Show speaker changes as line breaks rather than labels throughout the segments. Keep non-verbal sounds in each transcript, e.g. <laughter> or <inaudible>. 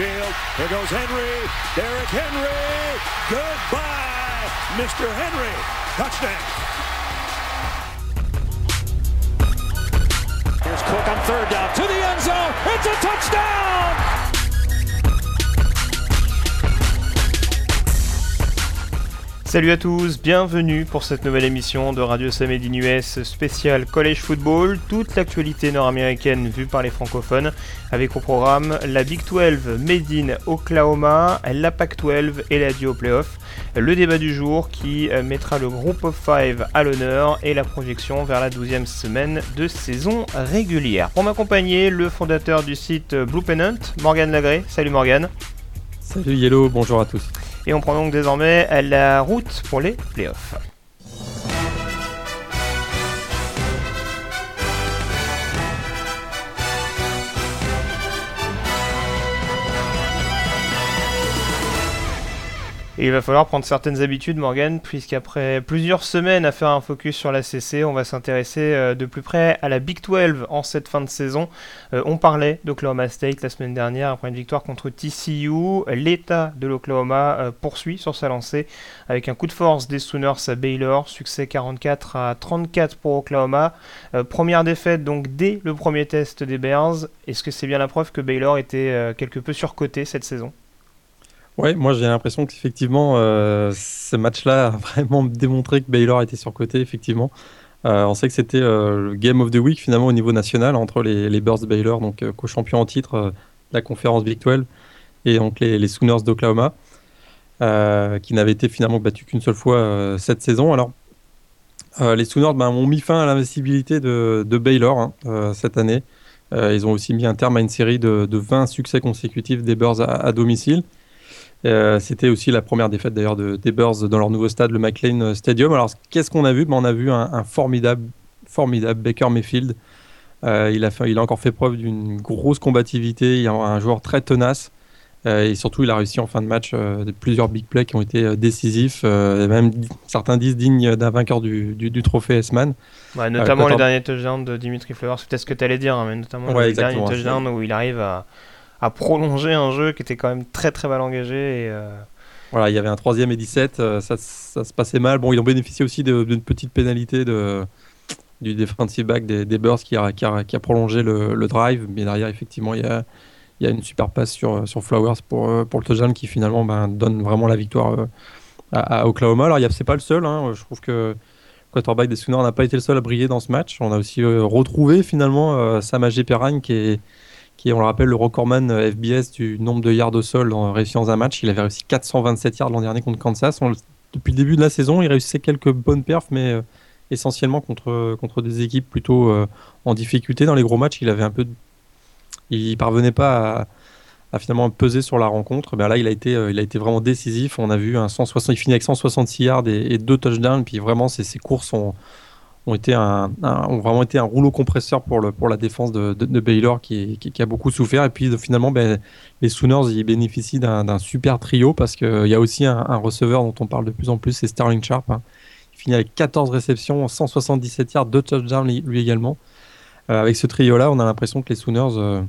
Here goes Henry. Derrick Henry. Goodbye, Mr. Henry. Touchdown. Here's Cook on third down to the end zone. It's a touchdown.
Salut à tous, bienvenue pour cette nouvelle émission de Radio Samedi US spécial College Football, toute l'actualité nord-américaine vue par les francophones, avec au programme la Big 12 Made in Oklahoma, la Pac 12 et la Dio Playoff, le débat du jour qui euh, mettra le groupe of 5 à l'honneur et la projection vers la 12e semaine de saison régulière. Pour m'accompagner, le fondateur du site Blue Pennant, Morgan Lagré. Salut Morgan.
Salut Yellow, bonjour à tous.
Et on prend donc désormais la route pour les playoffs. Il va falloir prendre certaines habitudes, Morgan, puisqu'après plusieurs semaines à faire un focus sur la CC, on va s'intéresser euh, de plus près à la Big 12 en cette fin de saison. Euh, on parlait d'Oklahoma State la semaine dernière après une victoire contre TCU. L'État de l'Oklahoma euh, poursuit sur sa lancée avec un coup de force des Sooners à Baylor, succès 44 à 34 pour Oklahoma. première défaite donc dès le premier test des Bears. Est-ce que c'est bien la preuve que Baylor était quelque peu surcoté cette saison?
Ouais, moi j'ai l'impression qu'effectivement, euh, ce match-là a <laughs> vraiment démontré que Baylor était surcoté, effectivement. Euh, on sait que c'était euh, le Game of the Week finalement au niveau national entre les, les de Baylor, donc co-champion en titre de la conférence Big 12, et donc les, Sooners d'Oklahoma, qui n'avaient été finalement battus qu'une seule fois cette saison. Alors, les Sooners ben, ont mis fin à l'investibilité de, de, Baylor hein, cette année. ils ont aussi mis un terme à une série de, 20 succès consécutifs des Bears à domicile. Euh, c'était aussi la première défaite d'ailleurs de, des Bears dans leur nouveau stade, le McLean Stadium. Alors qu'est-ce qu'on a vu? Ben, On a vu un, formidable, formidable Baker Mayfield. Euh, il, a il a encore fait preuve d'une grosse combativité. Il est un joueur très tenace. Euh, et surtout, il a réussi en fin de match plusieurs big plays qui ont été décisifs. même certains disent dignes d'un vainqueur du, du, trophée S-Man.
notamment les derniers touchdowns de Dimitri Flowers. C'est peut-être ce que tu allais dire, hein, mais notamment les derniers touchdowns où il arrive à à prolonger un jeu qui était quand même très très mal engagé. Et, euh,
Voilà, il y avait un troisième et 17, euh, ça, ça, se passait mal. Bon, ils ont bénéficié aussi d'une petite pénalité de, du defensive back des, des Bears qui a, qui, a, prolongé le, le, drive, mais derrière, effectivement, il y a, il y a une super passe sur, sur Flowers pour, euh, pour le touchdown qui finalement ben, donne vraiment la victoire à, Oklahoma. Alors, c'est pas le seul, hein. je trouve que quarterback des Sooners n'a pas été le seul à briller dans ce match. On a aussi retrouvé finalement Sam Perragne qui est qui est, on le rappelle, le recordman euh, FBS du nombre de yards au sol en réussissant un match. Il avait réussi 427 yards l'an dernier contre Kansas. depuis le début de la saison, il réussissait quelques bonnes perfs, mais euh, essentiellement contre, contre des équipes plutôt euh, en difficulté. Dans les gros matchs, il avait un peu, il parvenait pas à, finalement peser sur la rencontre. Ben là, il a été, il a été vraiment décisif. On a vu un 160, il finit avec 166 yards et, deux touchdowns. Puis vraiment, ses, ses courses ont ont, été un, ont vraiment été un rouleau compresseur pour, le, pour la défense de, Baylor qui, qui, a beaucoup souffert. Et puis finalement, ben, les Sooners ils bénéficient d'un super trio parce qu'il y a aussi un, receveur dont on parle de plus en plus, c'est Sterling Sharp. Hein. Il finit avec 14 réceptions, 177 yards, 2 touchdowns lui également. Euh, avec ce trio-là, on a l'impression que les Sooners euh,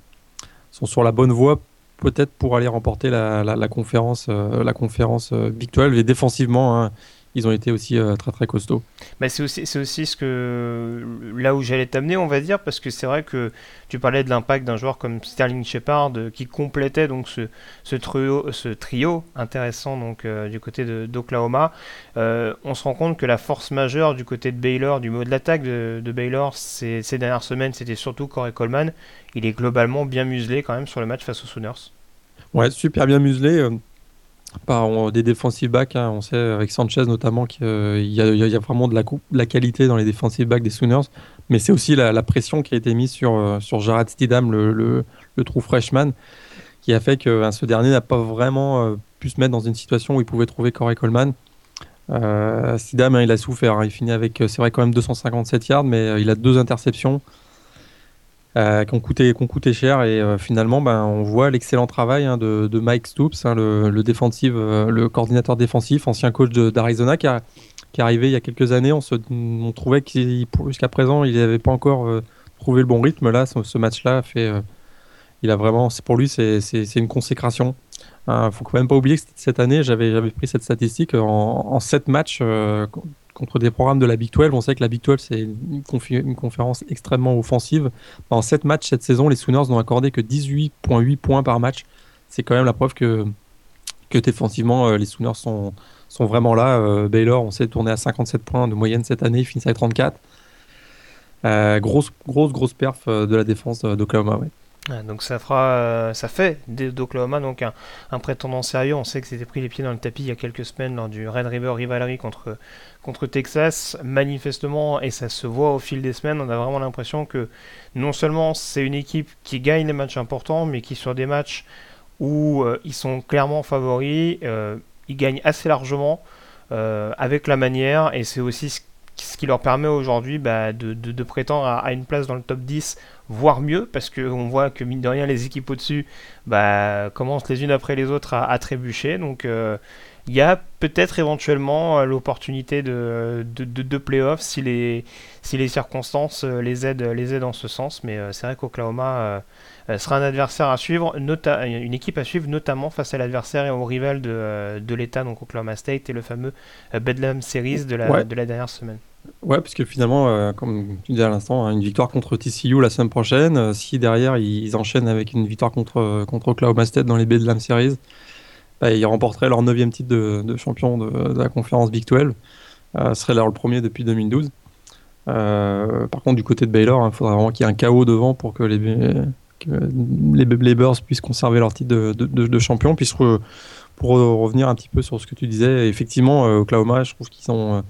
sont sur la bonne voie peut-être pour aller remporter la, la, conférence, euh, la conférence Big 12 et défensivement. Hein, ils ont été aussi euh, très très costauds.
Bah c'est aussi, c'est aussi ce que là où j'allais t'amener, on va dire, parce que c'est vrai que tu parlais de l'impact d'un joueur comme Sterling Shepard euh, qui complétait donc ce, ce, trio, ce trio intéressant donc euh, du côté de, d'Oklahoma. on se rend compte que la force majeure du côté de Baylor, du mot de l'attaque de, de Baylor, ces, ces dernières semaines, c'était surtout Corey Coleman. Il est globalement bien muselé quand même sur le match face aux Sooners.
Ouais, super bien muselé par des defensive backs. Hein. on sait avec Sanchez notamment qu'il y, a vraiment de la, qualité dans les defensive backs des Sooners, mais c'est aussi la, pression qui a été mise sur, euh, sur Jared Stidham, le, le, true freshman, qui a fait que hein, ce dernier n'a pas vraiment euh, pu se mettre dans une situation où il pouvait trouver Corey Coleman. Euh, Stidham, hein, il a souffert. Il finit avec, c'est vrai, quand même 257 yards, mais il a deux interceptions. Euh, qui, ont coûté, cher. Et euh, finalement, ben, on voit l'excellent travail hein, de, Mike Stoops, hein, le, le, euh, le coordinateur défensif, ancien coach d'Arizona, qui, est arrivé il y a quelques années. On, se, on trouvait jusqu'à présent, il n'avait pas encore trouvé le bon rythme. Là, ce, match-là fait il a vraiment, pour lui, c'est une consécration. Il ne faut quand même pas oublier que cette année, j'avais pris cette statistique en, en 7 matchs contre des programmes de la Big 12. On sait que la Big 12, c'est une, conférence extrêmement offensive. En 7 matchs cette saison, les Sooners n'ont accordé que 18,8 points par match. C'est quand même la preuve que, que défensivement, euh, les Sooners sont, sont vraiment là. Euh, Baylor, on s'est tourné à 57 points de moyenne cette année, finit à 34. Euh, grosse, grosse, grosse perf de la défense d'Oklahoma.
Donc ça fera, ça fait d'Oklahoma donc un, prétendant sérieux. On sait que c'était pris les pieds dans le tapis il y a quelques semaines lors du Red River Rivalry contre, contre Texas. Manifestement, et ça se voit au fil des semaines, on a vraiment l'impression que non seulement c'est une équipe qui gagne les matchs importants, mais qui sur des matchs où euh, ils sont clairement favoris, euh, ils gagnent assez largement avec la manière, et c'est aussi ce qui leur permet aujourd'hui bah, de, prétendre à, une place dans le top 10, voire mieux, parce qu'on voit que mine de rien, les équipes au-dessus bah, commencent les unes après les autres à, trébucher. Donc euh, il y a peut-être éventuellement euh, l'opportunité de, de, de, playoffs si les, si les circonstances euh, les aident, les aident en ce sens. Mais c'est vrai qu'Oklahoma sera un adversaire à suivre, une équipe à suivre, notamment face à l'adversaire et au rival de, de l'État, donc Oklahoma State, et le fameux Bedlam Series de la, de la dernière semaine.
Ouais, puisque finalement, euh, comme tu disais à l'instant, hein, une victoire contre TCU la semaine prochaine. Euh, si derrière ils enchaînent avec une victoire contre, euh, contre Oklahoma State dans les Bedlam Series, bah, ils remporteraient leur neuvième titre de, champion de, la conférence Big 12. ce serait leur le premier depuis 2012. par contre, du côté de Baylor, il hein, faudrait vraiment qu'il y ait un chaos devant pour que les, les, Bears puissent conserver leur titre de, champion. Puis pour revenir un petit peu sur ce que tu disais, effectivement, Oklahoma, je trouve qu'ils sont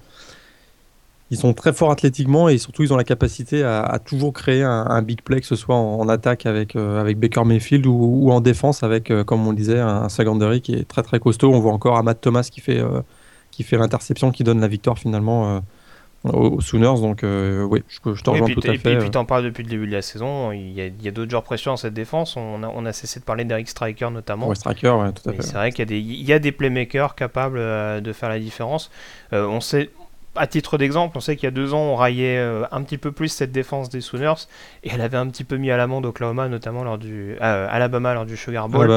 ils sont très forts athlétiquement et surtout ils ont la capacité à, toujours créer un, big play, que ce soit en, attaque avec, euh, avec Baker Mayfield ou, en défense avec, euh, comme on le disait, un secondary qui est très très costaud. On voit encore Matt Thomas qui fait, euh, qui fait l'interception qui donne la victoire finalement aux, Sooners. Donc oui, je, je te rejoins tout à fait.
Et puis tu en parles depuis le début de la saison. Il y a, a d'autres joueurs précieux dans cette défense. On a, on a cessé de parler d'Eric Striker notamment.
Ouais, Striker, ouais, tout à fait.
C'est vrai qu'il y, a des, il y a des playmakers capables de faire la différence. on sait à titre d'exemple, on sait qu'il y a deux ans, on raillait euh, un petit peu plus cette défense des Sooners et elle avait un petit peu mis à l'amende Oklahoma, notamment lors du euh, Alabama lors du Sugar Bowl.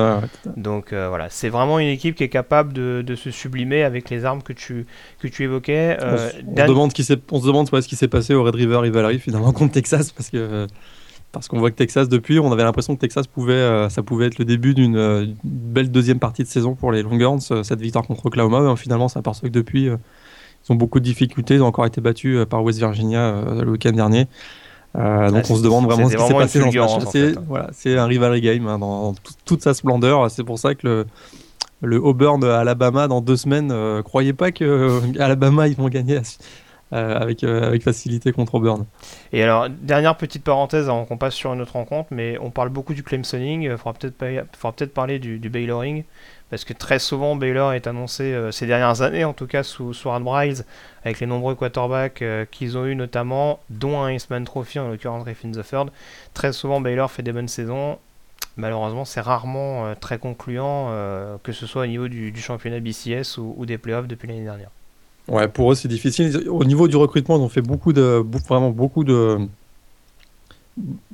Donc euh, voilà, c'est vraiment une équipe qui est capable de, se sublimer avec les armes que tu que tu évoquais.
on, se, demande qui on se demande ce qui s'est passé au Red River Rivalry finalement contre Texas parce que parce qu'on voit que Texas depuis, on avait l'impression que Texas pouvait ça pouvait être le début d'une belle deuxième partie de saison pour les Longhorns cette victoire contre Oklahoma, mais finalement ça s'aperçoit que depuis ils ont beaucoup de difficultés. Ils ont encore été battus euh, par West Virginia euh, le week-end dernier. Euh, donc on se demande vraiment ce qui s'est passé dans ce match. C'est voilà, un rivalry game hein, dans toute sa splendeur. C'est pour ça que le, le Auburn Alabama dans deux semaines, croyez pas que Alabama ils vont gagner avec, avec facilité contre Auburn.
Et alors dernière petite parenthèse avant qu'on passe sur une autre rencontre, mais on parle beaucoup du Clemsoning. Il faudra peut-être peut parler du, du Bayloring parce que très souvent Baylor est annoncé euh, ces dernières années, en tout cas sous, sous Art avec les nombreux quarterbacks euh, qu'ils ont eu notamment, dont un Eastman Trophy en l'occurrence Griffin Third. Très souvent Baylor fait des bonnes saisons. Malheureusement, c'est rarement euh, très concluant, que ce soit au niveau du, championnat BCS ou, des playoffs depuis l'année dernière.
Ouais, pour eux c'est difficile. Au niveau du recrutement, ils ont fait beaucoup de, vraiment beaucoup de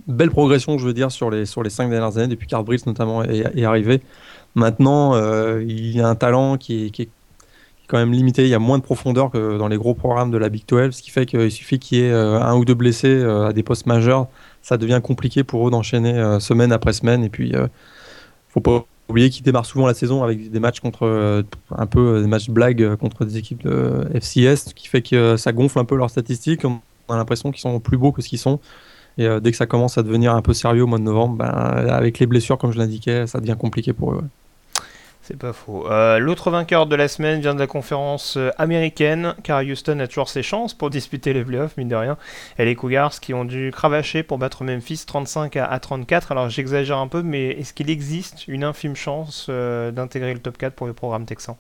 belles progressions, je veux dire, sur les sur les cinq dernières années depuis qu'Art notamment est arrivé. Maintenant, euh, il y a un talent qui est, quand même limité. Il y a moins de profondeur que dans les gros programmes de la Big 12, ce qui fait qu'il suffit qu'il y ait euh, un ou deux blessés euh, à des postes majeurs. Ça devient compliqué pour eux d'enchaîner semaine après semaine. Et puis, faut pas oublier qu'ils démarrent souvent la saison avec des matchs contre un peu des matchs blagues contre des équipes de FCS, ce qui fait que ça gonfle un peu leurs statistiques. On a l'impression qu'ils sont plus beaux que ce qu'ils sont. Et dès que ça commence à devenir un peu sérieux au mois de novembre, ben, avec les blessures, comme je l'indiquais, ça devient compliqué pour eux.
C'est pas faux. Euh, l'autre vainqueur de la semaine vient de la conférence euh, américaine, car Houston a toujours ses chances pour disputer les playoffs, mine de rien. Et les Cougars qui ont dû cravacher pour battre Memphis 35 à, 34. Alors j'exagère un peu, mais est-ce qu'il existe une infime chance euh, d'intégrer le top 4 pour le programme texan?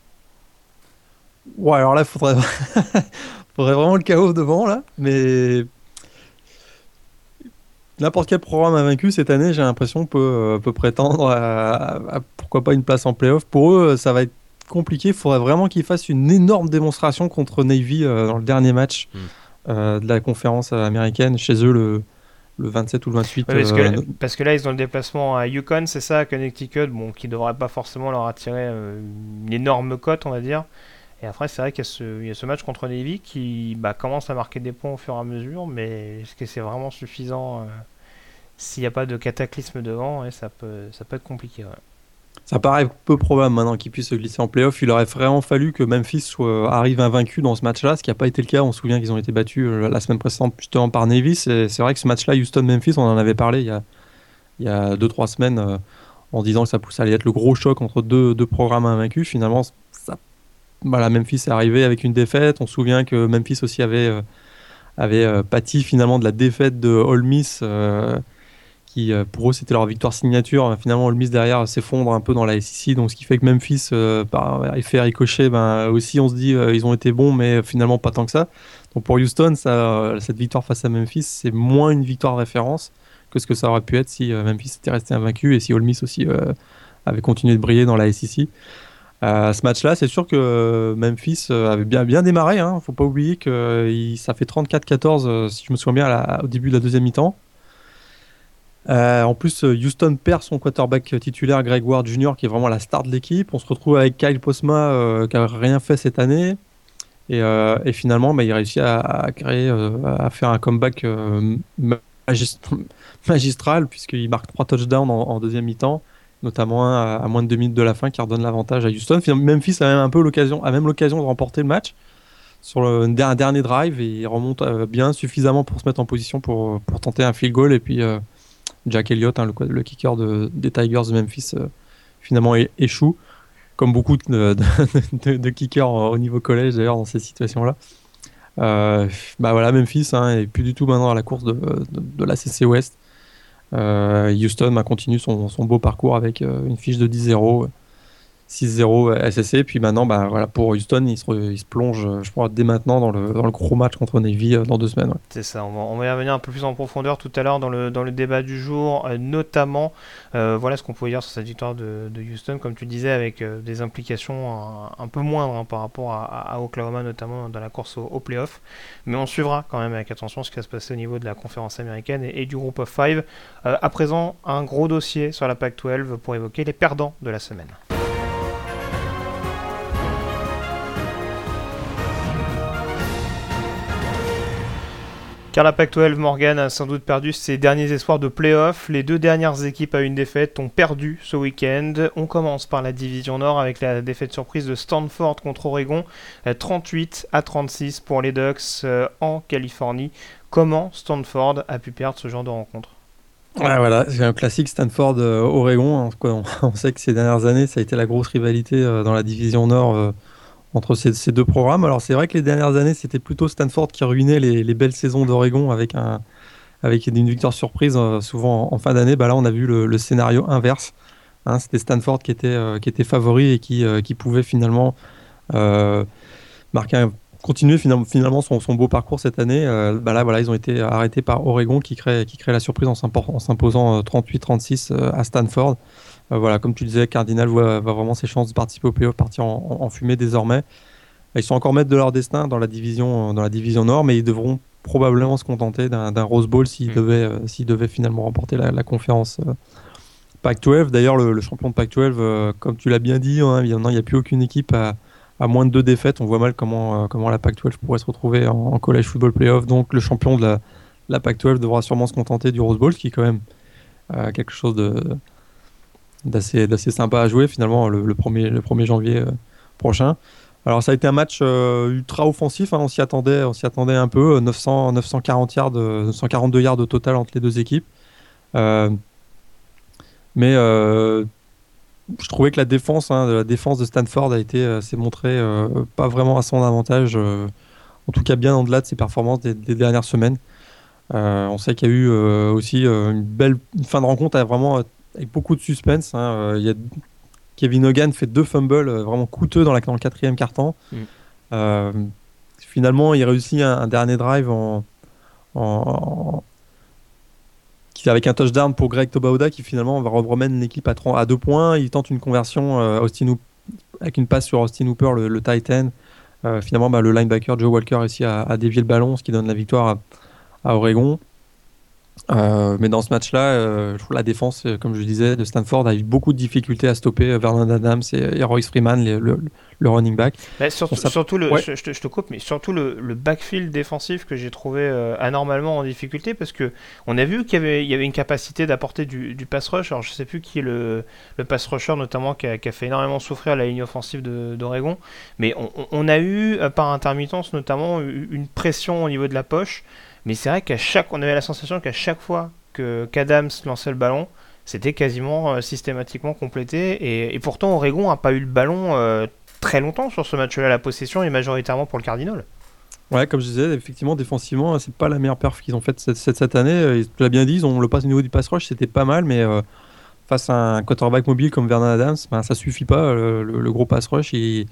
Ouais, alors là, faudrait... <laughs> faudrait vraiment le chaos devant, là. Mais n'importe quel programme a vaincu cette année, j'ai l'impression, peut, euh, peut prétendre à, pourquoi pas une place en playoff. Pour eux, ça va être compliqué. Il faudrait vraiment qu'ils fassent une énorme démonstration contre Navy euh, dans le dernier match euh, de la conférence américaine. Chez eux, le, le 27 ou le 28.
parce, que là, parce, que là, ils ont le déplacement à Yukon, c'est ça, à Connecticut, bon, qui devrait pas forcément leur attirer une énorme cote, on va dire. Et après, c'est vrai qu'il y, y, a ce match contre Navy qui bah, commence à marquer des points au fur et à mesure, mais est-ce que c'est vraiment suffisant s'il n'y a pas de cataclysme devant ça, peut, ça peut être compliqué.
Ça paraît peu probable maintenant qu'il puisse se glisser en playoff. Il aurait vraiment fallu que Memphis soit, arrive invaincu dans ce match-là, ce qui n'a pas été le cas. On se souvient qu'ils ont été battus la semaine précédente justement par Navy. C'est vrai que ce match-là, Houston-Memphis, on en avait parlé il y a, il y a deux, trois semaines en disant que ça, ça, allait être le gros choc entre deux, programmes invaincus. Finalement, ça, Memphis est arrivé avec une défaite. On se souvient que Memphis aussi avait, euh, euh, pâti finalement de la défaite de Ole Miss, euh, qui pour eux c'était leur victoire signature. Finalement, Ole Miss derrière s'effondre un peu dans la SEC, donc ce qui fait que Memphis, par effet ricochet, ben, aussi on se dit ils ont été bons, mais finalement pas tant que ça. Donc pour Houston, ça, cette victoire face à Memphis, c'est moins une victoire référence que ce que ça aurait pu être si Memphis était resté invaincu et si Ole Miss aussi avait continué de briller dans la SEC. Euh, ce match-là, c'est sûr que Memphis euh, avait bien, bien démarré. Hein. Faut pas oublier que ça fait 34-14, euh, si je me souviens bien, au début de la deuxième mi-temps. En plus, Houston perd son quarterback titulaire, Greg Ward Jr., qui est vraiment la star de l'équipe. On se retrouve avec Kyle Posma, qui n'a rien fait cette année. Et, finalement, bah, il réussit à, créer, à faire un comeback magistral, puisqu'il marque trois touchdowns en deuxième mi-temps notamment à, moins de deux minutes de la fin qui redonne l'avantage à Houston. Memphis a même un peu l'occasion, a même l'occasion de remporter le match sur un dernier drive et il remonte euh, bien suffisamment pour se mettre en position pour, tenter un field goal et puis euh, Jack Elliott, hein, le, kicker des Tigers de Memphis, euh, finalement échoue, comme beaucoup de, de, kickers au niveau collège d'ailleurs dans ces situations-là. bah voilà, Memphis hein, est plus du tout maintenant à la course de, de la CC West. Euh, Houston a continué son, beau parcours avec euh, une fiche de 10-0. 6-0 SSC. Puis maintenant, bah, pour Houston, il se, plonge, je crois, dès maintenant dans le, gros match contre Navy euh, dans deux semaines.
C'est ça, on va, y revenir un peu plus en profondeur tout à l'heure dans le, débat du jour, euh, notamment, euh, voilà ce qu'on pouvait dire sur cette victoire de, Houston, comme tu disais, avec des implications un, peu moindres hein, par rapport à, Oklahoma, notamment dans la course au, playoff. Mais on suivra quand même avec attention ce qui va se passer au niveau de la conférence américaine et, du groupe of five. à présent, un gros dossier sur la PAC 12 pour évoquer les perdants de la semaine. Car la Pac-12 Morgan a sans doute perdu ses derniers espoirs de playoff. Les deux dernières équipes à une défaite ont perdu ce week-end. On commence par la division Nord avec la défaite surprise de Stanford contre Oregon, 38 à 36 pour les Ducks euh, en Californie. Comment Stanford a pu perdre ce genre de rencontre?
Voilà, c'est un classique Stanford-Oregon. Euh, <laughs> on sait que ces dernières années, ça a été la grosse rivalité euh, dans la division Nord entre ces, deux programmes. Alors c'est vrai que les dernières années, c'était plutôt Stanford qui ruinait les, belles saisons d'Oregon avec, un, avec une victoire surprise, euh, souvent en, fin d'année. Bah là, on a vu le, scénario inverse. Hein. c'était Stanford qui était, euh, qui était favori et qui, euh, pouvait finalement marquer continuer finalement son, beau parcours cette année. bah là, ils ont été arrêtés par Oregon qui crée, qui crée la surprise en s'imposant 38-36 à Stanford. Euh, voilà, comme tu disais, Cardinal voit, vraiment ses chances de participer au playoff partir en, fumée désormais. Ils sont encore maîtres de leur destin dans la division, dans la division Nord, mais ils devront probablement se contenter d'un Rose Bowl s'ils mm. devaient, euh, devaient finalement remporter la, conférence euh, Pac-12. D'ailleurs, le, champion de Pac-12, comme tu l'as bien dit, hein, il n'y a plus aucune équipe à, moins de deux défaites. On voit mal comment, comment la Pac-12 pourrait se retrouver en, college football playoff. Donc, le champion de la, Pac-12 devra sûrement se contenter du Rose Bowl, ce qui est quand même quelque chose de, d'assez sympa à jouer finalement le, 1er, le 1er janvier euh, prochain. Alors ça a été un match euh, ultra offensif, hein, on s'y attendait, on s'y attendait un peu, 900, 940 yards, 942 yards au total entre les deux équipes. Euh, mais je trouvais que la défense, hein, la défense de Stanford a été, s'est montrée pas vraiment à son avantage, en tout cas bien en-delà de ses performances des, dernières semaines. on sait qu'il y a eu aussi une belle fin de rencontre, a vraiment avec beaucoup de suspense. Hein. Euh, il y a Kevin Hogan fait deux fumbles euh, vraiment coûteux dans, la, dans le quatrième carton. Mm. Euh, finalement, il réussit un, dernier drive en, en, avec un touchdown pour Greg Tobauda qui finalement va remène l'équipe à, à deux points. Il tente une conversion Austin avec une passe sur Austin Hooper, le, Titan. finalement, bah, le linebacker Joe Walker à, à, dévier le ballon, ce qui donne la victoire à, à Oregon. Euh, mais dans ce match-là, euh, je trouve la défense, euh, comme je disais, de Stanford a eu beaucoup de difficultés à stopper Vernon Adams et, Royce Freeman, le, running back.
surtout, surtout le, je, te, coupe, mais surtout le, backfield défensif que j'ai trouvé anormalement en difficulté parce que on a vu qu'il y avait, il y avait une capacité d'apporter du, pass rush. Alors je sais plus qui est le, pass rusher notamment qui a, fait énormément souffrir la ligne offensive d'Oregon, mais on, on, a eu par intermittence notamment une pression au niveau de la poche. Mais c'est vrai qu'à chaque, on avait la sensation qu'à chaque fois que qu'Adams lançait le ballon, c'était quasiment euh, systématiquement complété. Et, pourtant, Oregon n'a pas eu le ballon euh, très longtemps sur ce match-là. La possession est majoritairement pour le Cardinal.
Ouais, comme je disais, effectivement, défensivement, c'est pas la meilleure perf qu'ils ont faite cette, cette, année. Euh, tu l'as bien dit, ils ont le pass au niveau du pass rush, c'était pas mal, mais face à un quarterback mobile comme Vernon Adams, ben, ça suffit pas. Le, gros pass rush, il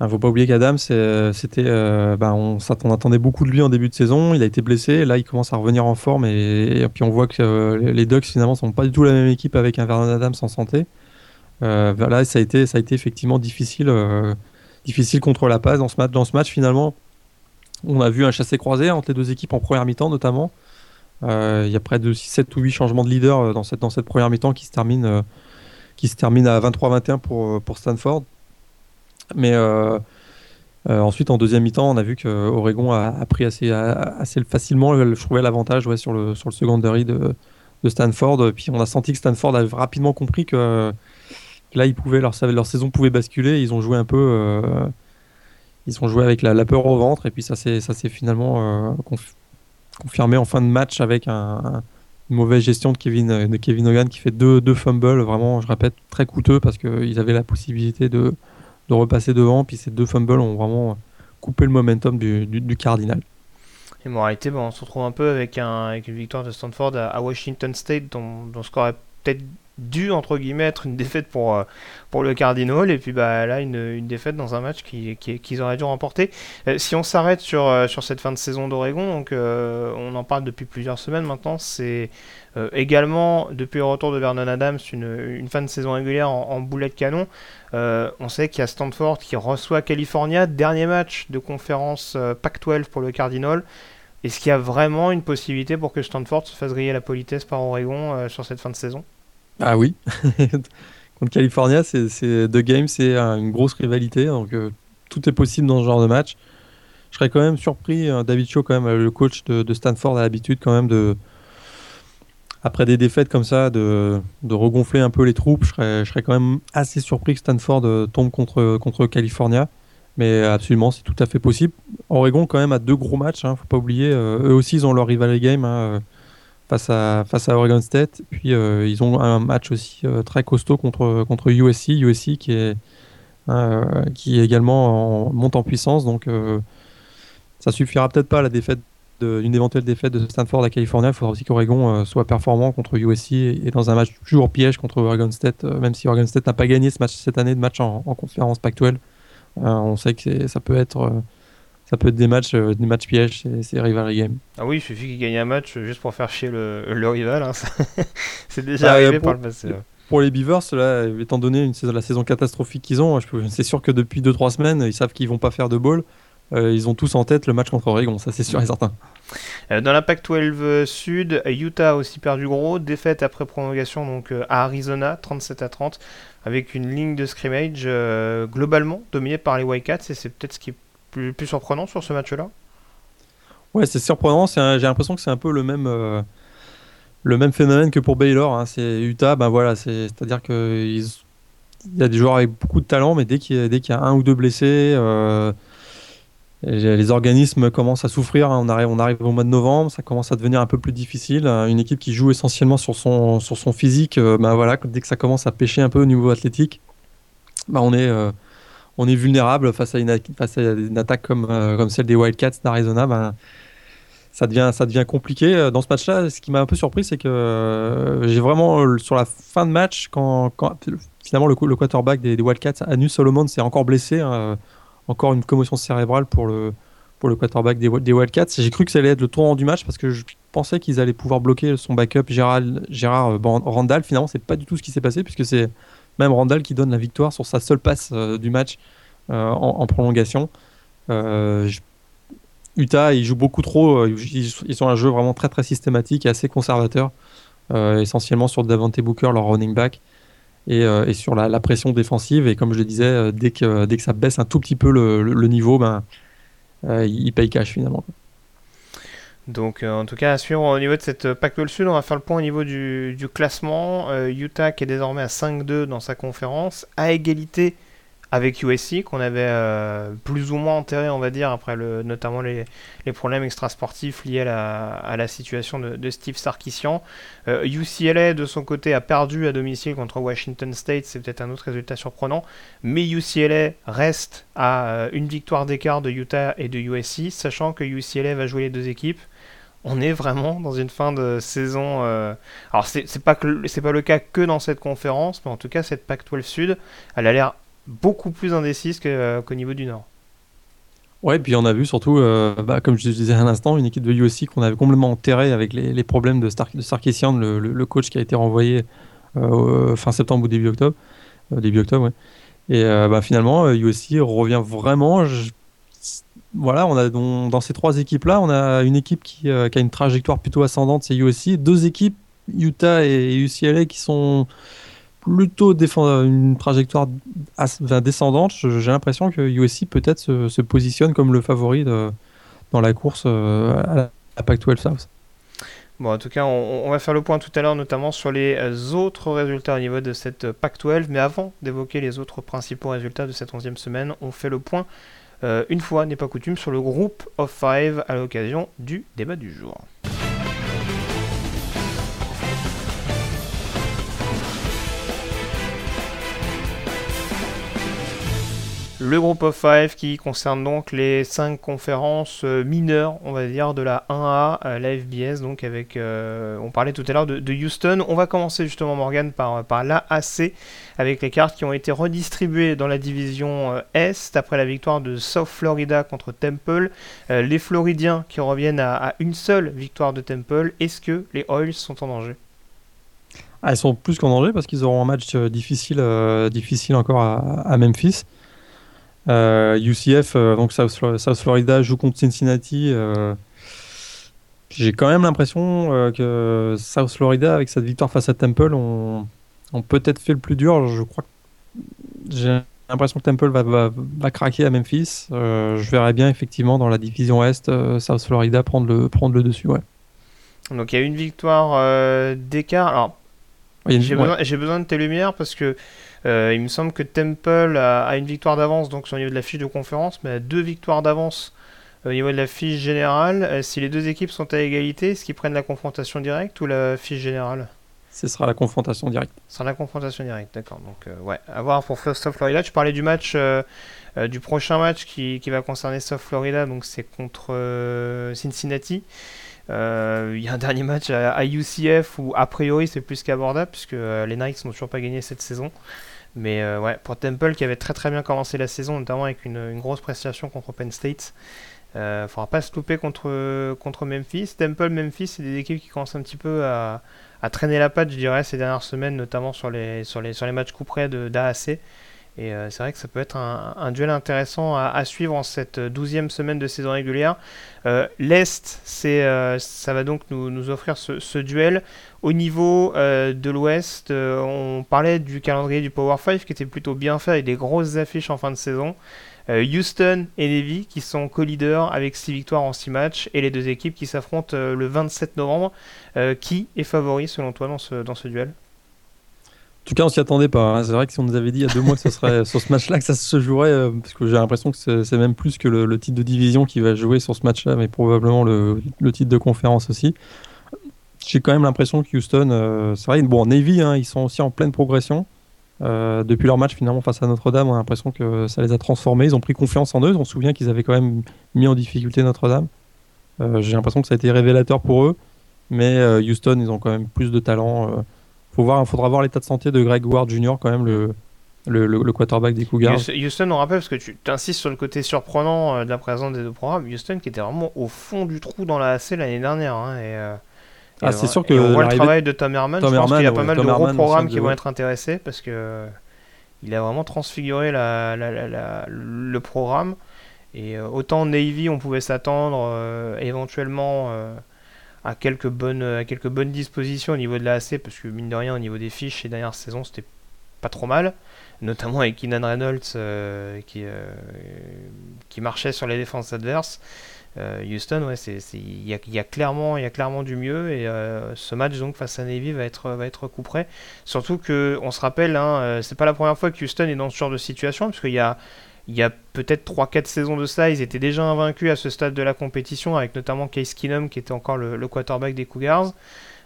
il ne faut pas oublier qu'Adam, c'était, euh, ben, on, attendait beaucoup de lui en début de saison. Il a été blessé. Là, il commence à revenir en forme. Et, puis, on voit que euh, les Ducks, finalement, sont pas du tout la même équipe avec un Vernon Adams en santé. Euh, là, ça a, été, ça a été effectivement difficile, difficile contre la passe dans ce match. Dans ce match, finalement, on a vu un chassé-croisé entre les deux équipes en première mi-temps, notamment. Il y a près de 6, 7 ou 8 changements de leader dans cette, première mi-temps qui se termine, à 23-21 pour, pour Stanford. Mais euh, euh, ensuite, en deuxième mi-temps, on a vu que Oregon a, pris assez, facilement, je trouvais l'avantage sur, le, sur le secondary de, Stanford. Puis on a senti que Stanford avait rapidement compris que, là, ils pouvaient, leur, saison pouvait basculer. Ils ont joué un peu. Euh, ils ont joué avec la, peur au ventre. Et puis ça s'est finalement confirmé en fin de match avec un, une mauvaise gestion de Kevin, de Kevin Hogan qui fait deux, deux fumbles. Vraiment, je répète, très coûteux parce qu'ils avaient la possibilité de de repasser devant. Puis ces deux fumbles ont vraiment coupé le momentum du, Cardinal.
Et bon, bon, on se retrouve un peu avec, un, avec une victoire de Stanford à, Washington State, dont, dont ce qu'aurait peut-être dû entre guillemets être une défaite pour, euh, pour le Cardinal et puis bah là une, une défaite dans un match qu'ils qui, qui auraient dû remporter. Euh, si on s'arrête sur, euh, sur cette fin de saison d'Oregon, donc on en parle depuis plusieurs semaines maintenant, c'est également depuis le retour de Vernon Adams une, une fin de saison régulière en, en boulet de canon. on sait qu'il y a Stanford qui reçoit California, dernier match de conférence Pac-12 pour le Cardinal. Est-ce qu'il y a vraiment une possibilité pour que Stanford se fasse griller la politesse par Oregon sur cette fin de saison?
Ah oui. <laughs> Contre California, c'est deux games, c'est une grosse rivalité. Donc euh, tout est possible dans ce genre de match. Je serais quand même surpris, hein, David Cho, quand même, le coach de, Stanford, a l'habitude quand même de, après des défaites comme ça, de, de regonfler un peu les troupes. Je serais, je serais, quand même assez surpris que Stanford euh, tombe contre, contre California. Mais absolument, c'est tout à fait possible. Oregon, quand même, a deux gros matchs. Hein, faut pas oublier. Euh, eux aussi, ils ont leur rivalry game. Hein, face à, Oregon State. Puis euh, ils ont un match aussi euh, très costaud contre, contre USC, USC qui est, euh, qui est également en, monte en puissance. Donc ça suffira peut-être pas à la défaite d'une éventuelle défaite de Stanford à Californie. Il faudra aussi qu'Oregon soit performant contre USC et, dans un match toujours piège contre Oregon State, même si Oregon State n'a pas gagné ce match cette année de match en, conférence Pac-12. on sait que ça peut être ça peut être des matchs, euh, des matchs pièges, c'est rivalry game.
Ah oui, il suffit qu'il gagne un match juste pour faire chier le, le rival. Hein. <laughs> c'est déjà bah, arrivé par le passé.
Pour les Beavers, là, étant donné une saison, la saison catastrophique qu'ils ont, c'est sûr que depuis 2-3 semaines, ils savent qu'ils vont pas faire de ball. Euh, ils ont tous en tête le match contre Oregon, ça c'est sûr et certain.
Euh, dans la PAC-12 Sud, Utah a aussi perdu gros, défaite après prolongation donc à Arizona, 37 à 30, avec une ligne de scrimmage globalement dominée par les Wildcats, et c'est peut-être ce qui plus, surprenant sur ce match-là?
Ouais, c'est surprenant. J'ai l'impression que c'est un peu le même, euh, le même phénomène que pour Baylor. Hein. C'est Utah, ben voilà, c'est-à-dire qu'il y a des joueurs avec beaucoup de talent, mais dès qu'il y, a un ou deux blessés, euh, les organismes commencent à souffrir. Hein. On, arrive, au mois de novembre, ça commence à devenir un peu plus difficile. Une équipe qui joue essentiellement sur son, sur son physique, ben voilà, dès que ça commence à pêcher un peu au niveau athlétique, ben on est on est vulnérable face à une, attaque comme, euh, comme celle des Wildcats d'Arizona. Ben, ça devient, compliqué. Euh, dans ce match-là, ce qui m'a un peu surpris, c'est que euh, j'ai vraiment, sur la fin de match, quand, finalement le, quarterback des, Wildcats, Anu Solomon, s'est encore blessé, hein, encore une commotion cérébrale pour le, quarterback des, des Wildcats. J'ai cru que ça allait être le tournant du match parce que je pensais qu'ils allaient pouvoir bloquer son backup Gérard, Gérard Randall. Finalement, c'est pas du tout ce qui s'est passé puisque c'est même Randall qui donne la victoire sur sa seule passe euh, du match euh, en, prolongation. Euh, Utah, ils jouent beaucoup trop. Ils, ont un jeu vraiment très très systématique et assez conservateur, essentiellement sur Davante Booker, leur running back, et, sur la, pression défensive. Et comme je le disais, dès que, ça baisse un tout petit peu le, niveau, ben, ils payent cash finalement.
Donc euh, en tout cas à suivre au niveau de cette euh, Pac-12 Sud, on va faire le point au niveau du, classement. Euh, Utah qui est désormais à 5-2 dans sa conférence, à égalité avec USC qu'on avait plus ou moins enterré on va dire après le, notamment les, problèmes extrasportifs liés à la, situation de, Steve Sarkisian. UCLA de son côté a perdu à domicile contre Washington State, c'est peut-être un autre résultat surprenant, mais UCLA reste à une victoire d'écart de Utah et de USC, sachant que UCLA va jouer les deux équipes on est vraiment dans une fin de saison. Euh, alors c'est pas c'est pas le cas que dans cette conférence, mais en tout cas cette Pac-12 Sud, elle a l'air beaucoup plus indécise euh, qu'au niveau du Nord.
Ouais, puis on a vu surtout, euh, bah, comme je disais à l'instant, une équipe de USC qu'on avait complètement enterrée avec les, problèmes de, Stark, de le, coach qui a été renvoyé fin septembre ou début octobre. début octobre. Et bah, finalement, USC revient vraiment voilà, on a dans, ces trois équipes-là, on a une équipe qui, euh, a une trajectoire plutôt ascendante, c'est USC. Deux équipes, Utah et UCLA, qui sont plutôt une trajectoire descendante. J'ai l'impression que USC peut-être se, positionne comme le favori dans la course euh, à la Pac-12 South.
Bon, en tout cas, on, va faire le point tout à l'heure, notamment sur les euh, autres résultats au niveau de cette Pac-12. Mais avant d'évoquer les autres principaux résultats de cette 11e semaine, on fait le point une fois n'est pas coutume, sur le groupe of five à l'occasion du débat du jour. Le groupe of five qui concerne donc les cinq conférences euh, mineures, on va dire, de la 1A à la FBS, donc avec, euh, on parlait tout à l'heure de, Houston. On va commencer justement Morgan par, par l'AAC avec les cartes qui ont été redistribuées dans la division euh, Est après la victoire de South Florida contre Temple. les Floridiens qui reviennent à, une seule victoire de Temple. Est-ce que les Oils sont en danger?
Ah, Ils sont plus qu'en danger parce qu'ils auront un match difficile encore à Memphis. UCF, euh, euh, donc South, Florida joue contre Cincinnati. Euh, j'ai quand même l'impression que South Florida, avec cette victoire face à Temple, ont, peut-être fait le plus dur. Je crois j'ai l'impression que Temple va, craquer à Memphis. je verrais bien effectivement dans la division Est, South Florida prendre le, prendre le dessus. Ouais.
Donc il y a une victoire d'écart. Alors, j'ai besoin, besoin, de tes lumières parce que il me semble que Temple a, une victoire d'avance donc au niveau de la fiche de conférence, mais a deux victoires d'avance au niveau de la fiche générale. Euh, si les deux équipes sont à égalité, est-ce qu'ils prennent la confrontation directe ou la fiche générale?
Ce sera la confrontation directe.
Ce sera la confrontation directe, d'accord. Donc, euh, ouais, à voir pour South Florida. Tu parlais du match, du prochain match qui, qui, va concerner South Florida, donc c'est contre Cincinnati. Il y a un dernier match à, UCF où a priori c'est plus qu'abordable puisque les Knights n'ont toujours pas gagné cette saison. Mais euh, ouais, pour Temple qui avait très très bien commencé la saison, notamment avec une, grosse prestation contre Penn State, euh, faudra pas se louper contre, Memphis. Temple, Memphis, c'est des équipes qui commencent un petit peu à, traîner la patte, je dirais, ces dernières semaines, notamment sur les, sur les, matchs couperés d'AAC. Et euh, c'est vrai que ça peut être un, duel intéressant à, suivre en cette douzième semaine de saison régulière. Euh, L'Est, euh, ça va donc nous, offrir ce, duel. Au niveau de l'Ouest, on parlait du calendrier du Power 5 qui était plutôt bien fait avec des grosses affiches en fin de saison. Houston et Navy qui sont co-leaders avec 6 victoires en 6 matchs et les deux équipes qui s'affrontent le 27 novembre. qui est favori selon toi dans ce, duel?
Tout cas, on s'y attendait pas. Hein. C'est vrai que si on nous avait dit il y a deux mois que ce serait sur ce match-là que ça se jouerait, euh, parce que j'ai l'impression que c'est même plus que le, titre de division qui va jouer sur ce match-là, mais probablement le, titre de conférence aussi. J'ai quand même l'impression que Houston, euh, c'est vrai, bon, Navy, hein, ils sont aussi en pleine progression. Euh, depuis leur match finalement face à Notre-Dame, on a l'impression que ça les a transformés. Ils ont pris confiance en eux. On se souvient qu'ils avaient quand même mis en difficulté Notre-Dame. j'ai l'impression que ça a été révélateur pour eux. Mais Houston, ils ont quand même plus de talent il faudra voir l'état de santé de Greg Ward Jr. quand même, le, le, quarterback des Cougars.
Houston, on rappelle, parce que tu insistes sur le côté surprenant euh, de la présence des deux programmes, Houston qui était vraiment au fond du trou dans la AC l'année dernière. Hein, et, euh,
ah, c'est sûr que
on voit le travail de Tom Herman. je pense qu'il y a pas mal de gros programmes qui vont être intéressés parce que il a vraiment transfiguré la, la, le programme. Et autant Navy, on pouvait s'attendre éventuellement à quelques bonnes à quelques bonnes dispositions au niveau de la AC parce que mine de rien au niveau des fiches ces dernières saisons c'était pas trop mal. Notamment avec Keenan Reynolds euh, qui, euh, qui marchait sur les défenses adverses. Euh, Houston ouais c'est il y a, clairement il y a clairement du mieux. Et ce match donc face à Navy va être va être coup surtout que on se rappelle hein, c'est pas la première fois que Houston est dans ce genre de situation parce qu'il y a il y a peut-être 3-4 saisons de ça, ils étaient déjà invaincus à ce stade de la compétition, avec notamment Case Keenum qui était encore le, quarterback des Cougars.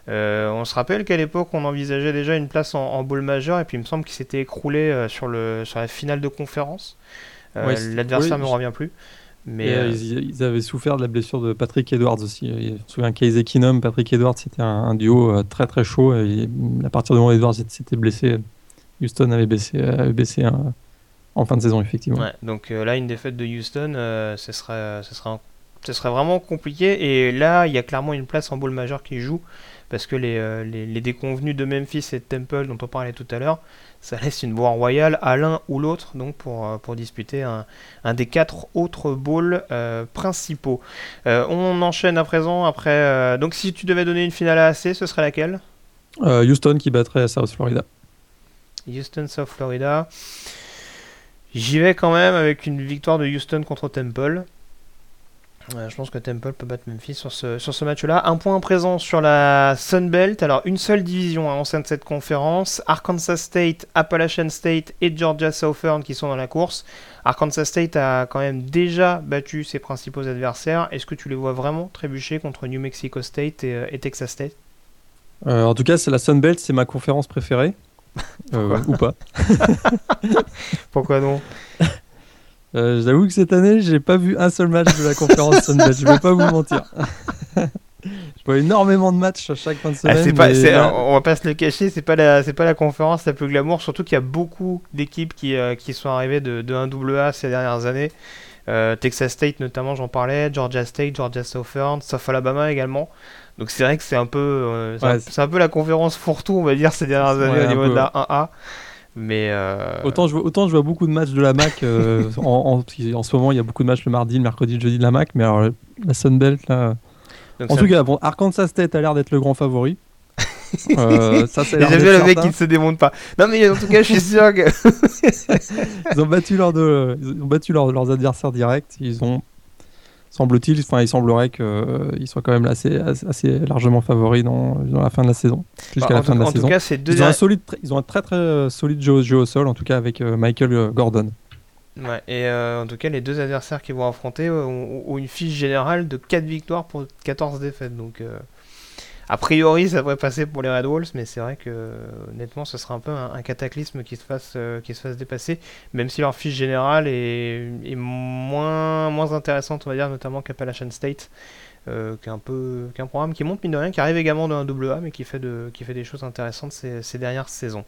Euh, on se rappelle qu'à l'époque, on envisageait déjà une place en, en bowl majeur, et puis il me semble qu'il s'était écroulé euh, sur, le, sur la finale de conférence. Euh, l'adversaire ne me revient plus.
Mais ils, avaient souffert de la blessure de Patrick Edwards aussi. Je me souviens Casey Keenum, Patrick Edwards, c'était un, duo très très chaud. Et à partir du moment où Edwards s'était blessé, Houston avait baissé, avait baissé un, en fin de saison, effectivement.
donc euh, là, une défaite de Houston, euh, ce, serait, ce, serait ce serait vraiment compliqué. Et là, il y a clairement une place en bowl majeur qui joue. Parce que les, euh, les, déconvenus de Memphis et de Temple, dont on parlait tout à l'heure, ça laisse une voie royale à l'un ou l'autre donc pour, pour disputer un, un, des quatre autres bowls principaux. on enchaîne à présent après. donc, si tu devais donner une finale à AC, ce serait laquelle?
Houston qui battrait South Florida.
Houston, South Florida. J'y vais quand même avec une victoire de Houston contre Temple. je pense que Temple peut battre Memphis sur ce, sur ce match-là. Un point présent sur la Sun Belt. Alors, une seule division en sein de cette conférence. Arkansas State, Appalachian State et Georgia Southern qui sont dans la course. Arkansas State a quand même déjà battu ses principaux adversaires. Est-ce que tu les vois vraiment trébucher contre New Mexico State et, euh, Texas State?
Euh, En tout cas, c'est la Sun Belt, c'est ma conférence préférée. Euh, ou pas. <laughs>
Pourquoi non
euh, J'avoue que cette année, j'ai pas vu un seul match de la conférence <laughs> Sunbelt. Je vais pas vous mentir. je vois énormément de matchs à chaque fin de ah,
semaine. On va pas se le cacher, c'est pas la, c'est pas la conférence la plus glamour. Surtout qu'il y a beaucoup d'équipes qui, euh, qui sont arrivées de, de 1AA ces dernières années. Texas State notamment, j'en parlais, Georgia State, Georgia Southern, South Alabama également. Donc c'est vrai que c'est un peu, euh, c'est un, peu la conférence fourre-tout, on va dire, ces dernières années au niveau de la 1A. Mais euh,
autant, je vois, autant je vois beaucoup de matchs de la MAC. Euh, <laughs> en, en, ce moment, il y a beaucoup de matchs le mardi, le mercredi, le jeudi de la MAC. Mais alors, la Sunbelt, là. en tout cas, bon, Arkansas State a l'air d'être le grand favori. <laughs>
euh, ça, c'est J'ai vu le mec qui ne se démonte pas. Non, mais en tout cas, je suis sûr que. <laughs>
ils ont battu, leur de, ils ont battu leurs adversaires directs. Ils ont semble-t-il, enfin, il semblerait qu'ils euh, soient quand même assez, assez largement favoris dans, dans, la fin de la saison. Jusqu'à bah, la fin de la saison. Cas, deux ils, ont un solide, ils ont un très très euh, solide jeu, jeu au sol, en tout cas avec euh, Michael Gordon.
Ouais, et en tout cas, les deux adversaires qui vont affronter ont, ont, une fiche générale de 4 victoires pour 14 défaites. Donc, a priori, ça devrait passer pour les Red Wolves, mais c'est vrai que honnêtement, ce sera un peu un, cataclysme qui se, fasse, euh, qui se fasse dépasser, même si leur fiche générale est, est moins, moins intéressante, on va dire, notamment qu'Appalachian State. Euh, qui est un peu qui programme qui monte mine de rien, qui arrive également d'un double A, mais qui fait de qui fait des choses intéressantes ces, ces dernières saisons.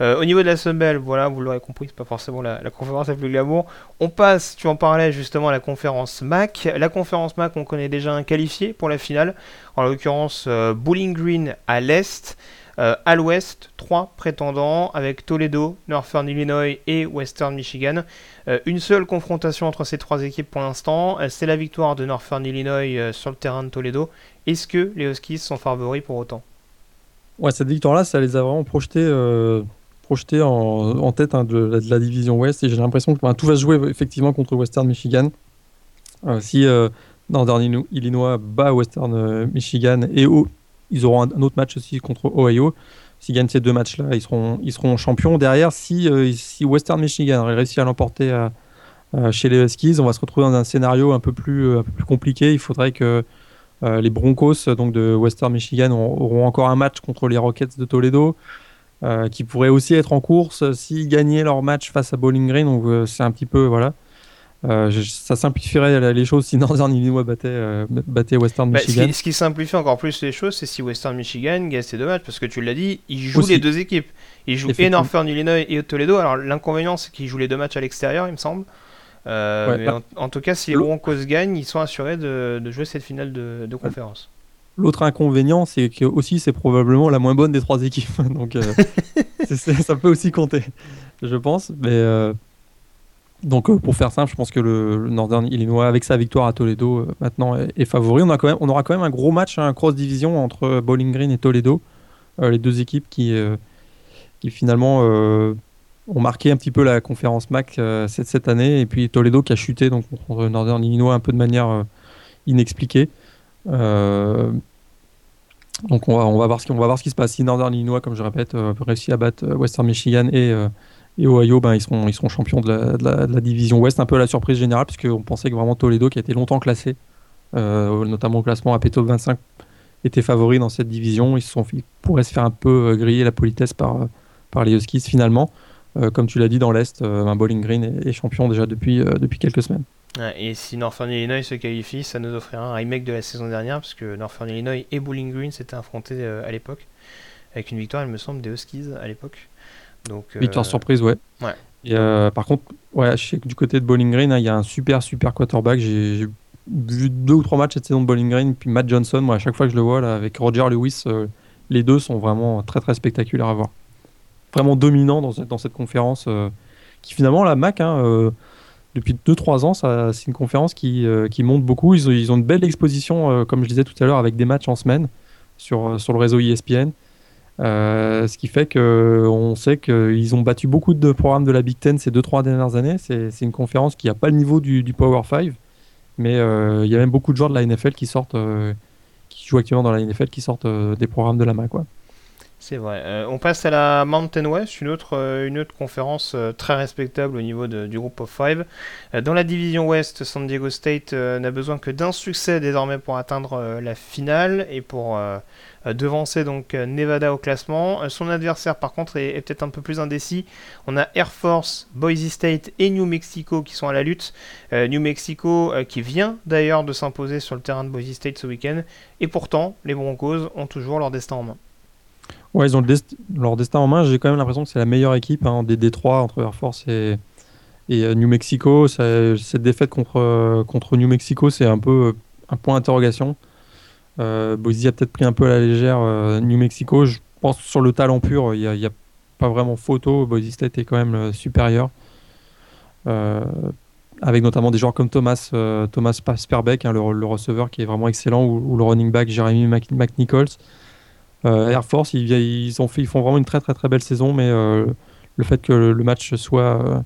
Euh, au niveau de la Sunbelt, voilà, vous l'aurez compris, c'est pas forcément la, conférence la plus glamour. On passe, tu en parlais justement à la conférence MAC. La conférence MAC, on connaît déjà un qualifié pour la finale, en l'occurrence euh, Bowling Green à l'est. Euh, à l'ouest, trois prétendants avec Toledo, Northern Illinois et Western Michigan. Euh, une seule confrontation entre ces trois équipes pour l'instant, euh, c'est la victoire de Northern Illinois sur le terrain de Toledo. Est-ce que les Huskies sont favoris pour autant?
Ouais, cette victoire-là, ça les a vraiment projetés, projetés en, tête hein, de, la, division Ouest et j'ai l'impression que tout va se jouer effectivement contre Western Michigan. si Northern Illinois bat Western Michigan et au, ils auront un, autre match aussi contre Ohio. S'ils gagnent ces deux matchs-là, ils seront, ils seront champions. Derrière, si, euh, si Western Michigan réussit à l'emporter euh, euh, chez les Huskies, on va se retrouver dans un scénario un peu plus, un peu plus compliqué. Il faudrait que les Broncos donc de Western Michigan auront encore un match contre les Rockets de Toledo. qui pourraient aussi être en course s'ils gagnaient leur match face à Bowling Green. Donc c'est un petit peu voilà. Euh, ça simplifierait les choses si Northern Illinois battait, euh, battait Western bah, Michigan.
Ce qui, simplifie encore plus les choses, c'est si Western Michigan gagne ces deux matchs, parce que tu l'as dit, ils jouent les deux équipes. Ils jouent et Northern Illinois et Toledo. Alors l'inconvénient, c'est qu'ils jouent les deux matchs à l'extérieur, il me semble. Euh, mais bah, en, tout cas, si les Broncos gagnent, ils sont assurés de, jouer cette finale de, de conférence.
L'autre inconvénient, c'est que aussi c'est probablement la moins bonne des trois équipes, <laughs> donc <laughs> ça peut aussi compter, je pense. Mais Donc pour faire simple, je pense que le, Northern Illinois, avec sa victoire à Toledo, maintenant est, favori. On, a quand même, on aura quand même un gros match, un cross division entre Bowling Green et Toledo, les deux équipes qui, qui finalement ont marqué un petit peu la conférence MAC cette, cette, année. Et puis Toledo qui a chuté donc contre Northern Illinois un peu de manière inexpliquée. Donc on va, on va, voir ce qui, va voir ce qui se passe. Si Northern Illinois, comme je répète, euh, réussit à battre euh, Western Michigan et, euh, et Ohio, ben, ils, seront, ils seront champions de la, division Ouest. Un peu la surprise générale, puisqu'on pensait que vraiment Toledo, qui a été longtemps classé, notamment au classement à Top 25, était favori dans cette division. Ils, pourraient se faire un peu griller la politesse par, par les Huskies finalement. comme tu l'as dit, dans l'Est, Bowling Green est, champion déjà depuis, depuis quelques semaines.
Et si Northern Illinois se qualifie, ça nous offrira un remake de la saison dernière, parce que Northern Illinois et Bowling Green s'étaient affrontés euh, à l'époque, avec une victoire, il me semble, des Huskies à l'époque.
Donc, euh, Victoire surprise, ouais. ouais. Et euh, par contre, ouais, je sais que du côté de Bowling Green, hein, il y a un super, super quarterback. J'ai vu deux ou trois matchs cette saison de Bowling Green, puis Matt Johnson, moi, à chaque fois que je le vois, là, avec Roger Lewis, les deux sont vraiment très, très spectaculaires à voir. Vraiment dominants dans, dans cette conférence, qui finalement, la MAC, hein, depuis 2-3 ans, c'est une conférence qui, euh, qui, monte beaucoup. Ils, ils, ont une belle exposition, euh, comme je disais tout à l'heure, avec des matchs en semaine sur, euh, sur le réseau ESPN. Ce qui fait qu'on sait qu'ils ont battu beaucoup de programmes de la Big Ten ces 2-3 dernières années. C'est une conférence qui n'a pas le niveau du, Power 5, mais il y a même beaucoup de joueurs de la NFL qui sortent, qui jouent actuellement dans la NFL, qui sortent des programmes de la MAC. Quoi.
C'est vrai. Euh, on passe à la Mountain West, une autre, euh, conférence euh, très respectable au niveau du groupe of five. dans la division Ouest, San Diego State n'a besoin que d'un succès désormais pour atteindre la finale et pour devancer donc Nevada au classement. son adversaire par contre est, peut-être un peu plus indécis. On a Air Force, Boise State et New Mexico qui sont à la lutte. New Mexico qui vient d'ailleurs de s'imposer sur le terrain de Boise State ce week-end. Et pourtant, les Broncos ont toujours leur destin en main.
Ouais, ils ont leur destin en main. J'ai quand même l'impression que c'est la meilleure équipe hein, des Détroits entre Air Force et, et euh, New Mexico. cette défaite contre, euh, contre New Mexico, c'est un peu euh, un point d'interrogation. Euh, Boise a peut-être pris un peu à la légère New Mexico. Je pense sur le talent pur, il n'y a, pas vraiment photo. Boise State est quand même supérieur. avec notamment des joueurs comme Thomas, Thomas Sperbeck, hein, le, receveur qui est vraiment excellent, ou, le running back Jeremy McNichols. Euh, Air Force, ils, ont fait, font vraiment une très très très belle saison, mais euh, le fait que le, match soit euh,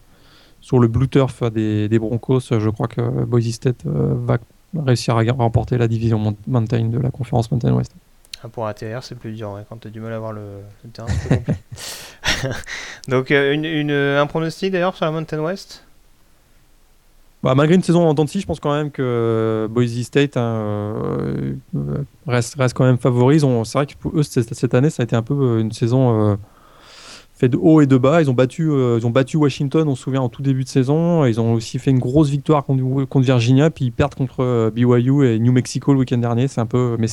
sur le blue turf des, Broncos, je crois que Boise State va réussir à remporter la division Mountain de la conférence Mountain West.
Ah, pour ATR, c'est plus dur quand tu as du mal à voir le, terrain. <laughs> Donc, une, un pronostic d'ailleurs sur la Mountain West?
Bah, malgré une saison en dents je pense quand même que euh, Boise State hein, euh, reste, reste quand même favori. C'est vrai que pour eux, cette année, ça a été un peu euh, une saison faite de haut et de bas. Ils ont, battu, ils ont battu Washington, on se souvient, en tout début de saison. Ils ont aussi fait une grosse victoire contre, contre Virginia, puis ils perdent contre BYU et New Mexico le week-end dernier. C'est un peu. Mais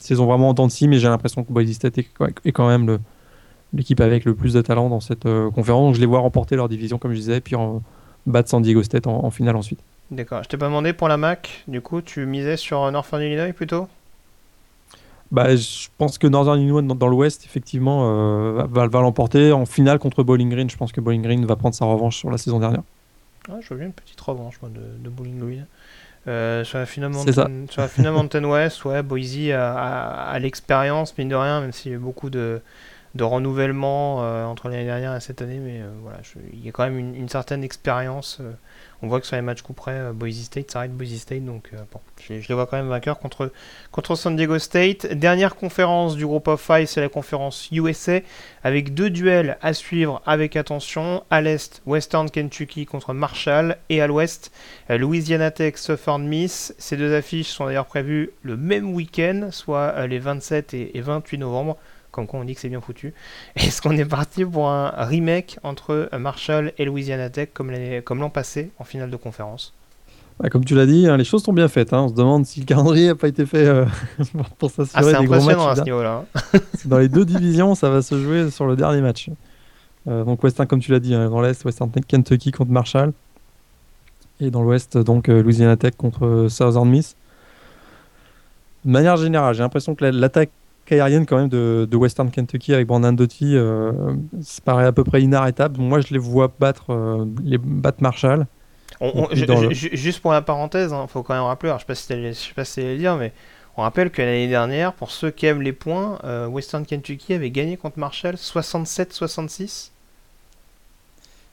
saison vraiment en dents mais j'ai l'impression que Boise State est, quand même l'équipe avec le plus de talent dans cette conférence. je les vois remporter leur division, comme je disais, puis en battre San Diego State en, finale ensuite.
D'accord. Je t'ai pas demandé pour la MAC, du coup, tu misais sur Northern Illinois plutôt?
Bah, je pense que Northern Illinois dans, l'Ouest, effectivement, euh, va, va l'emporter en finale contre Bowling Green. Je pense que Bowling Green va prendre sa revanche sur la saison dernière.
Ah, je veux bien une petite revanche de, de, Bowling Green. Euh, sur, la finale Mountain, sur la finale Mountain <laughs> West, ouais, Boise a, a l'expérience, mine de rien, même s'il y a beaucoup de, de renouvellement euh, entre l'année dernière et cette année, mais euh, voilà, il y a quand même une, certaine expérience. Euh, on voit que sur les matchs coup près, Boise State s'arrête Boise State, donc bon, je, les vois quand même vainqueurs contre, contre San Diego State. Dernière conférence du groupe of five, c'est la conférence USA, avec deux duels à suivre avec attention. À l'est, Western Kentucky contre Marshall, et à l'ouest, Louisiana Tech, Southern Miss. Ces deux affiches sont d'ailleurs prévues le même week-end, soit les 27 et 28 novembre comme quoi on dit que c'est bien foutu. <laughs> Est-ce qu'on est parti pour un remake entre Marshall et Louisiana Tech comme l'an passé en finale de conférence?
Bah, comme tu l'as dit, hein, les choses sont bien faites. Hein. On se demande si le calendrier n'a pas été fait euh, <laughs> pour s'assurer ah, des gros matchs.
à ce niveau-là.
Hein. <laughs> dans les deux divisions, ça va se jouer sur le dernier match. Euh, donc Western, comme tu l'as dit, dans l'Est, Western Kentucky contre Marshall. Et dans l'Ouest, donc euh, Louisiana Tech contre Southern Miss. De manière générale, j'ai l'impression que l'attaque aérienne quand même de, Western Kentucky avec Brandon Doty, ça paraît à peu près inarrêtable. Moi, je les vois battre, les battre Marshall.
Juste pour la parenthèse, il hein, faut quand même rappeler, alors, je ne sais pas si c'est dire, mais on rappelle que l'année dernière, pour ceux qui aiment les points, Western Kentucky avait gagné contre Marshall 67-66.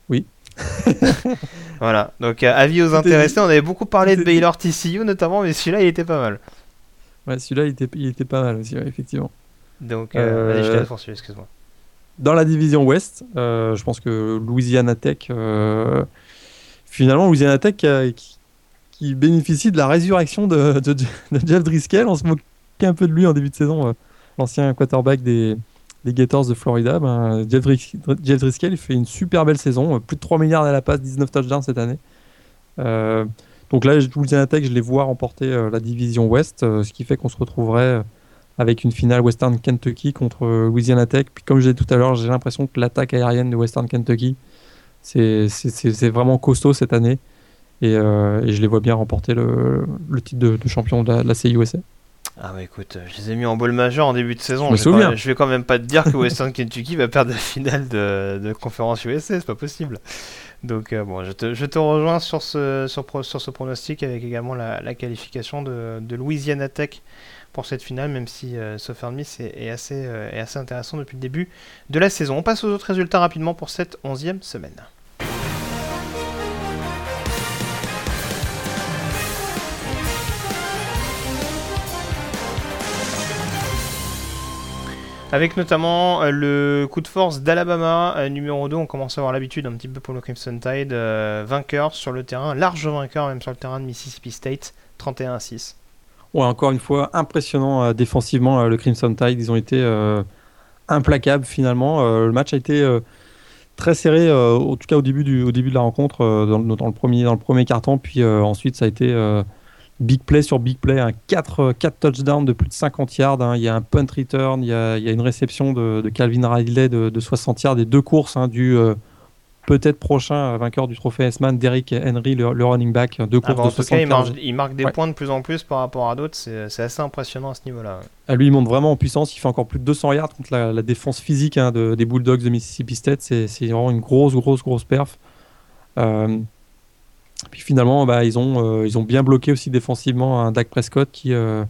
Oui. <laughs>
voilà, donc euh, avis aux intéressés, on avait beaucoup parlé de Baylor TCU notamment, mais celui-là il était pas mal.
Ouais, celui-là il était, il était pas mal aussi, effectivement.
Donc, euh, je laisse excuse-moi.
Dans la division Ouest, euh, je pense que Louisiana Tech, finalement, Louisiana Tech qui, bénéficie de la résurrection de, de, Jeff Driscoll. On se moquait un peu de lui en début de saison, l'ancien quarterback des, les Gators de Florida, ben, Jeff, Driscoll il fait une super belle saison, plus de 3 milliards à la passe, 19 touchdowns cette année. Euh, donc là, Louisiana Tech, je les vois remporter euh, la division Ouest, euh, ce qui fait qu'on se retrouverait avec une finale Western Kentucky contre Louisiana Tech. Puis comme je disais tout à l'heure, j'ai l'impression que l'attaque aérienne de Western Kentucky, c'est vraiment costaud cette année. Et, je les vois bien remporter le, titre de, champion de la, de la CUSA.
Ah bah écoute, je les ai mis en bol majeur en début de saison. Je, vais, je vais quand même pas te dire que Western Kentucky va perdre la finale de, de conférence USA, c'est pas possible. Donc euh, bon, je te, je te, rejoins sur ce, sur, sur, ce pronostic avec également la, la qualification de, de, Louisiana Tech pour cette finale, même si euh, Southern Miss est, est assez, euh, est assez intéressant depuis le début de la saison. On passe aux autres résultats rapidement pour cette onzième semaine. Avec notamment euh, le coup de force d'Alabama, euh, numéro 2, on commence à avoir l'habitude un petit peu pour le Crimson Tide, euh, vainqueur sur le terrain, large vainqueur même sur le terrain de Mississippi State, 31 à 6.
Ouais, encore une fois, impressionnant défensivement le Crimson Tide, ils ont été implacables finalement. le match a été très serré, en tout cas au début, du, au début de la rencontre, dans, le premier, dans le premier puis ensuite ça a été big play sur big play, un 4, 4 touchdowns de plus de 50 yards. Hein. Il y a un punt return, il y a, il y a une réception de, de, Calvin Ridley de, de, 60 yards et deux courses hein, du euh, peut-être prochain vainqueur du trophée S-Man, Derrick Henry, le, running back. Deux
ah courses de 60 yards. il, marque, des points de plus en plus par rapport à d'autres. C'est assez impressionnant à ce niveau-là.
Ah, lui, il monte vraiment en puissance. Il fait encore plus de 200 yards contre la, défense physique hein, des Bulldogs de Mississippi State. C'est vraiment une grosse, grosse, grosse perf. Euh, puis finalement, bah, ils, ont, euh, ils ont bien bloqué aussi défensivement un Dak Prescott qui, euh,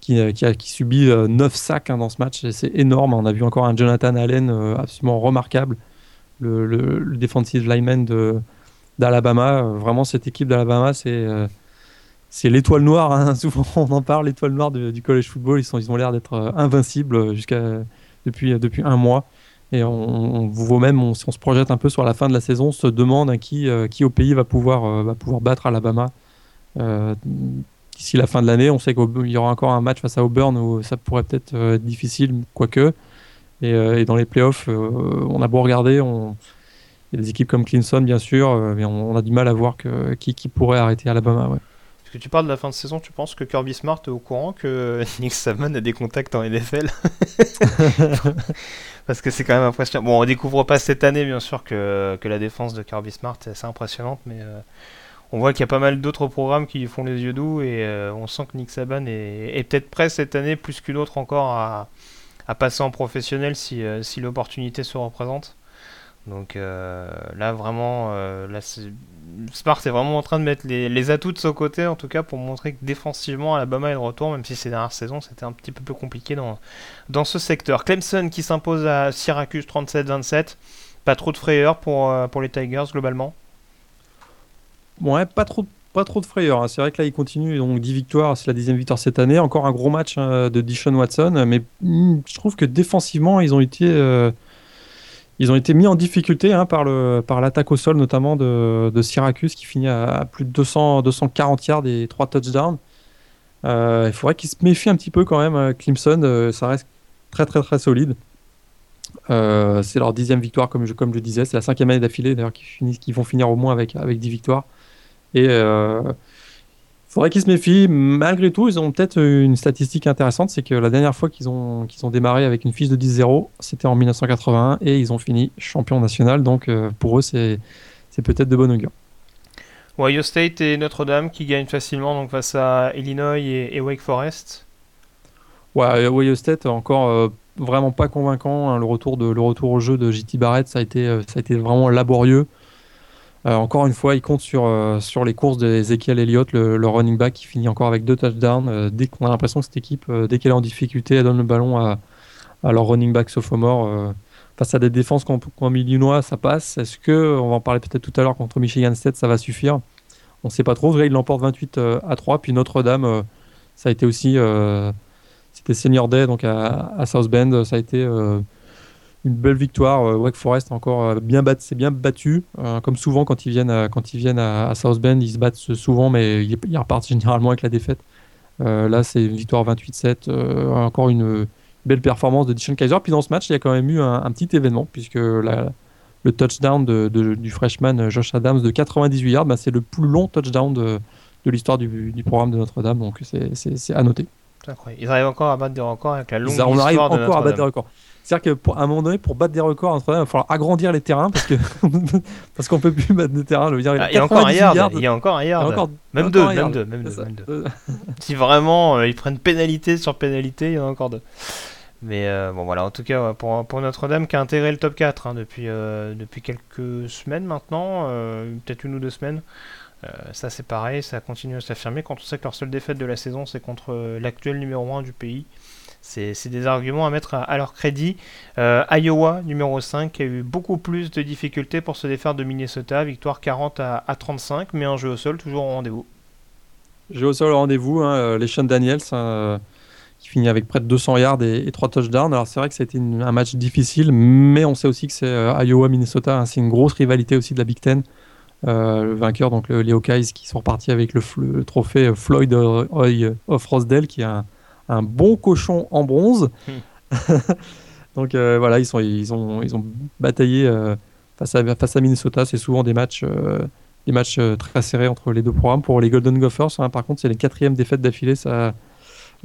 qui, euh, qui, subit 9 sacs hein, dans ce match. C'est énorme. On a vu encore un Jonathan Allen absolument remarquable, le, le, defensive lineman d'Alabama. Vraiment, cette équipe d'Alabama, c'est l'étoile noire. Hein. <laughs> Souvent, on en parle, l'étoile noire du college football. Ils, sont, ils ont l'air d'être invincibles depuis, depuis un mois. Et on, vous même, on, si on se projette un peu sur la fin de la saison, on se demande à qui, euh, qui au pays va pouvoir, euh, va pouvoir battre Alabama euh, d'ici la fin de l'année. On sait qu'il y aura encore un match face à Auburn où ça pourrait peut-être être difficile, quoique. Et, dans les playoffs, on a beau regarder, on... il y a des équipes comme Clemson, bien sûr, mais on, a du mal à voir qui, qui pourrait arrêter Alabama.
Que tu parles de la fin de saison, tu penses que Kirby Smart est au courant que <laughs> Nick Saban a des contacts en NFL <laughs> Parce que c'est quand même impressionnant. Bon, on découvre pas cette année, bien sûr, que, que la défense de Kirby Smart est assez impressionnante, mais euh, on voit qu'il y a pas mal d'autres programmes qui font les yeux doux et euh, on sent que Nick Saban est, est peut-être prêt cette année, plus qu'une autre encore, à, à, passer en professionnel si, euh, si l'opportunité se représente. Donc là, vraiment, là, Smart est vraiment en train de mettre les, atouts de son côté, en tout cas, pour montrer que défensivement, Alabama est de retour, même si ces dernières saisons, c'était un petit peu plus compliqué dans, dans ce secteur. Clemson qui s'impose à Syracuse 37-27. Pas trop de frayeur pour, euh, pour les Tigers, globalement
Ouais, pas trop, pas trop de frayeur. Hein. C'est vrai que là, ils continuent. Donc, 10 victoires, c'est la dixième victoire cette année. Encore un gros match hein, de Dishon Watson. Mais hmm, je trouve que défensivement, ils ont été... Ils ont été mis en difficulté hein, par, l'attaque au sol, notamment de, Syracuse, qui finit à, plus de 200, 240 yards et 3 touchdowns. Euh, il faudrait qu'ils se méfient un petit peu quand même. Euh, Clemson, euh, ça reste très très très solide. c'est leur dixième victoire, comme je, disais. C'est la cinquième année d'affilée, d'ailleurs, qui, vont finir au moins avec, avec 10 victoires. Et faudrait qu'ils se méfient. Malgré tout, ils ont peut-être une statistique intéressante, c'est que la dernière fois qu'ils ont, qu'ils ont démarré avec une fiche de 10-0, c'était en 1981 et ils ont fini champion national. Donc euh, pour eux, c'est, c'est peut-être de bon augure.
Ohio State et Notre-Dame qui gagnent facilement donc face à Illinois et, Wake Forest.
Ouais, Ohio State encore vraiment pas convaincant. Hein. le retour de le retour au jeu de JT Barrett, ça a été ça a été vraiment laborieux. Encore une fois, il compte sur, sur les courses d'Ezekiel Elliott, le, running back, qui finit encore avec deux touchdowns. dès qu'on a l'impression que cette équipe, dès qu'elle est en difficulté, elle donne le ballon à, à leur running back sophomore face à des défenses comme Illinois, ça passe. Est-ce que, on va en parler peut-être tout à l'heure contre Michigan State, ça va suffire? On ne sait pas trop. Vrai, il l'emporte 28 euh, à 3. Puis Notre-Dame, euh, ça a été aussi. Euh, c'était Senior Day donc à, South Bend. Ça a été une belle victoire. Wake Forest encore bien battu, c'est bien battu. comme souvent quand ils viennent, à, quand ils viennent à, South Bend, ils se battent souvent, mais ils, ils repartent <laughs> généralement avec la défaite. là, c'est une victoire 28-7. encore une belle performance de Dishon Kaiser. Puis dans ce match, il y a quand même eu un, petit événement, puisque le touchdown de, du freshman Josh Adams de 98 yards, bah, c'est le plus long touchdown de, l'histoire du, programme de Notre-Dame, donc c'est à noter.
Ils arrivent encore à battre des records avec la longue
On arrive encore à battre des records. C'est-à-dire qu'à un moment donné, pour battre des records il va falloir agrandir les terrains parce que <laughs> parce qu'on peut plus battre des terrains.
Dire, ah, il y a encore un yard, il y a encore un yard. Encore, même, deux, même, deux, même, deux, <laughs> si vraiment euh, ils prennent pénalité sur pénalité, il y en a encore deux. Mais euh, bon voilà, en tout cas pour, pour Notre-Dame qui a intégré le top 4 hein, depuis, euh, depuis quelques semaines maintenant, peut-être une ou deux semaines. ça c'est pareil, ça continue à s'affirmer quand on sait que leur seule défaite de la saison c'est contre l'actuel numéro 1 du pays. C'est des arguments à mettre à, leur crédit. Iowa, numéro 5, qui a eu beaucoup plus de difficultés pour se défaire de Minnesota, victoire 40 à, 35, mais un jeu au sol toujours au rendez-vous.
Jeu au sol au rendez-vous, hein, les Sean Daniels, qui finit avec près de 200 yards et, 3 touchdowns. Alors c'est vrai que c'était un match difficile, mais on sait aussi que c'est euh, Iowa-Minnesota, hein. c'est une grosse rivalité aussi de la Big Ten. Euh, le vainqueur, donc les Hawkeyes, qui sont repartis avec le, trophée Floyd of Rosedale, qui est un, bon cochon en bronze. Hmm. <laughs> donc euh, voilà, ils, sont, ils, ont, ils ont bataillé face, à, face à Minnesota. C'est souvent des matchs, des matchs très serrés entre les deux programmes. Pour les Golden Gophers, hein, par contre, c'est les quatrièmes défaites d'affilée. Ça,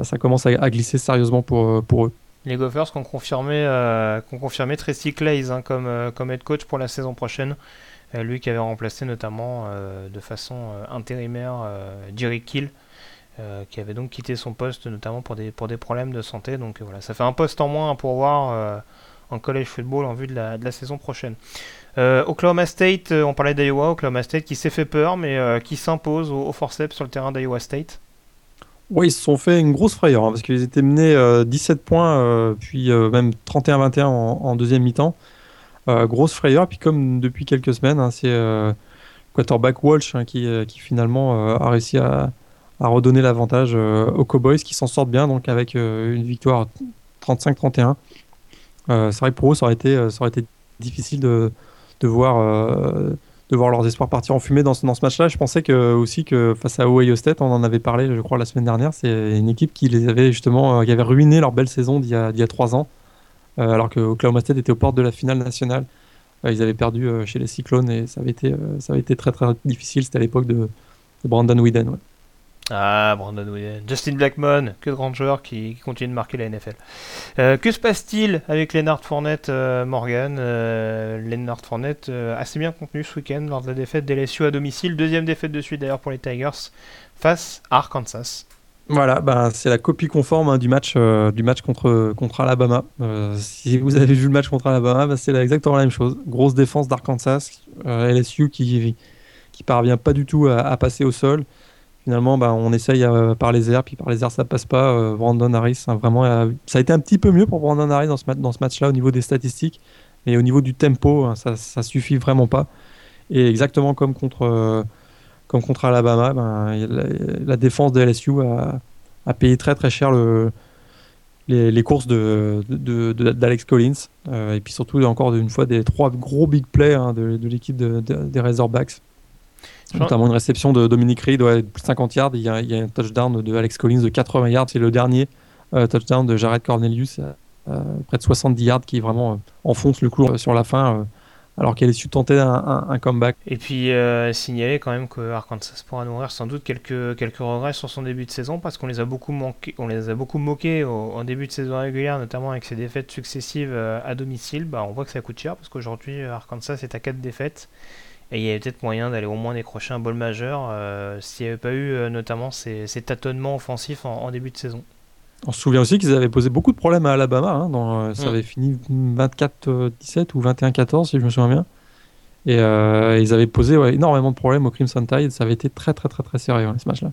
ça commence à, glisser sérieusement pour, euh, pour eux.
Les Gophers qui ont confirmé, euh, confirmé Tracy Clays hein, comme, euh, comme head coach pour la saison prochaine. lui qui avait remplacé notamment de façon intérimaire Jerry Kill, qui avait donc quitté son poste notamment pour des, pour des problèmes de santé. Donc voilà, ça fait un poste en moins pour voir en college football en vue de la, de la saison prochaine. Oklahoma State, on parlait d'Iowa, Oklahoma State qui s'est fait peur mais qui s'impose au, au, forceps sur le terrain d'Iowa State.
Oui, ils se sont fait une grosse frayeur hein, parce qu'ils étaient menés 17 euh, points, euh, puis euh, même 31-21 en, deuxième mi-temps. grosse frayeur. Puis comme depuis quelques semaines, hein, c'est quarterback Walsh hein, qui, qui, finalement a réussi à, à redonner l'avantage aux Cowboys qui s'en sortent bien donc avec une victoire 35-31. c'est vrai que pour eux, ça aurait été, ça aurait été difficile de, de voir de voir leurs espoirs partir en fumée dans ce, dans ce match-là. Je pensais que, aussi que face à Ohio State, on en avait parlé, je crois, la semaine dernière, c'est une équipe qui les avait justement, euh, qui avait ruiné leur belle saison d'il y a, trois ans, euh, alors que Oklahoma State était aux portes de la finale nationale. Euh, ils avaient perdu chez les Cyclones et ça avait été, ça avait été très très difficile. C'était à l'époque de, Brandon Whedon.
Ah, Brandon Williams. Justin Blackmon, que grand joueur qui, continue de marquer la NFL. Euh, que se passe-t-il avec Lennart Fournette, euh, Morgan euh, Lennart Fournette, assez bien contenu ce week-end lors de la défaite d'LSU à domicile. Deuxième défaite de suite d'ailleurs pour les Tigers face à Arkansas.
Voilà, bah, c'est la copie conforme hein, du, match, du match contre, contre Alabama. si vous avez vu le match contre Alabama, bah, c'est exactement la même chose. Grosse défense d'Arkansas, LSU qui, qui parvient pas du tout à passer au sol finalement, bah, on essaye euh, par les airs, puis par les airs, ça passe pas. Euh, Brandon Harris, hein, vraiment, euh, ça a été un petit peu mieux pour Brandon Harris dans ce, match-là au niveau des statistiques, mais au niveau du tempo, hein, ça, ça suffit vraiment pas. Et exactement comme contre, contre Alabama, ben, la, défense de LSU a, payé très très cher le, les, courses d'Alex de, de, Collins, et puis surtout encore une fois des trois gros big plays hein, de, l'équipe des Razorbacks. Notamment une réception de Dominique Reed, ouais, plus de 50 yards. Il y, a, un touchdown de Alex Collins de 80 yards. C'est le dernier euh, touchdown de Jared Cornelius, euh, euh, près de 70 yards, qui vraiment enfonce le clou sur la fin, alors qu'elle est su tenter un, comeback.
Et puis signaler quand même que Arkansas pourra nourrir sans doute quelques, quelques regrets sur son début de saison, parce qu'on les a beaucoup, manqué, on les a beaucoup moqués en début de saison régulière, notamment avec ses défaites successives à domicile. Bah, on voit que ça coûte cher, parce qu'aujourd'hui Arkansas est à 4 défaites. Et il y avait peut-être moyen d'aller au moins décrocher un bol majeur euh, s'il n'y avait pas eu euh, notamment ces, tâtonnements offensifs en, début de saison.
On se souvient aussi qu'ils avaient posé beaucoup de problèmes à Alabama. Hein, dans, ça mm. avait fini 24-17 ou 21-14, si je me souviens bien. Et ils avaient posé énormément de problèmes au Crimson Tide. Ça avait été très, très, très, très sérieux, ce match-là.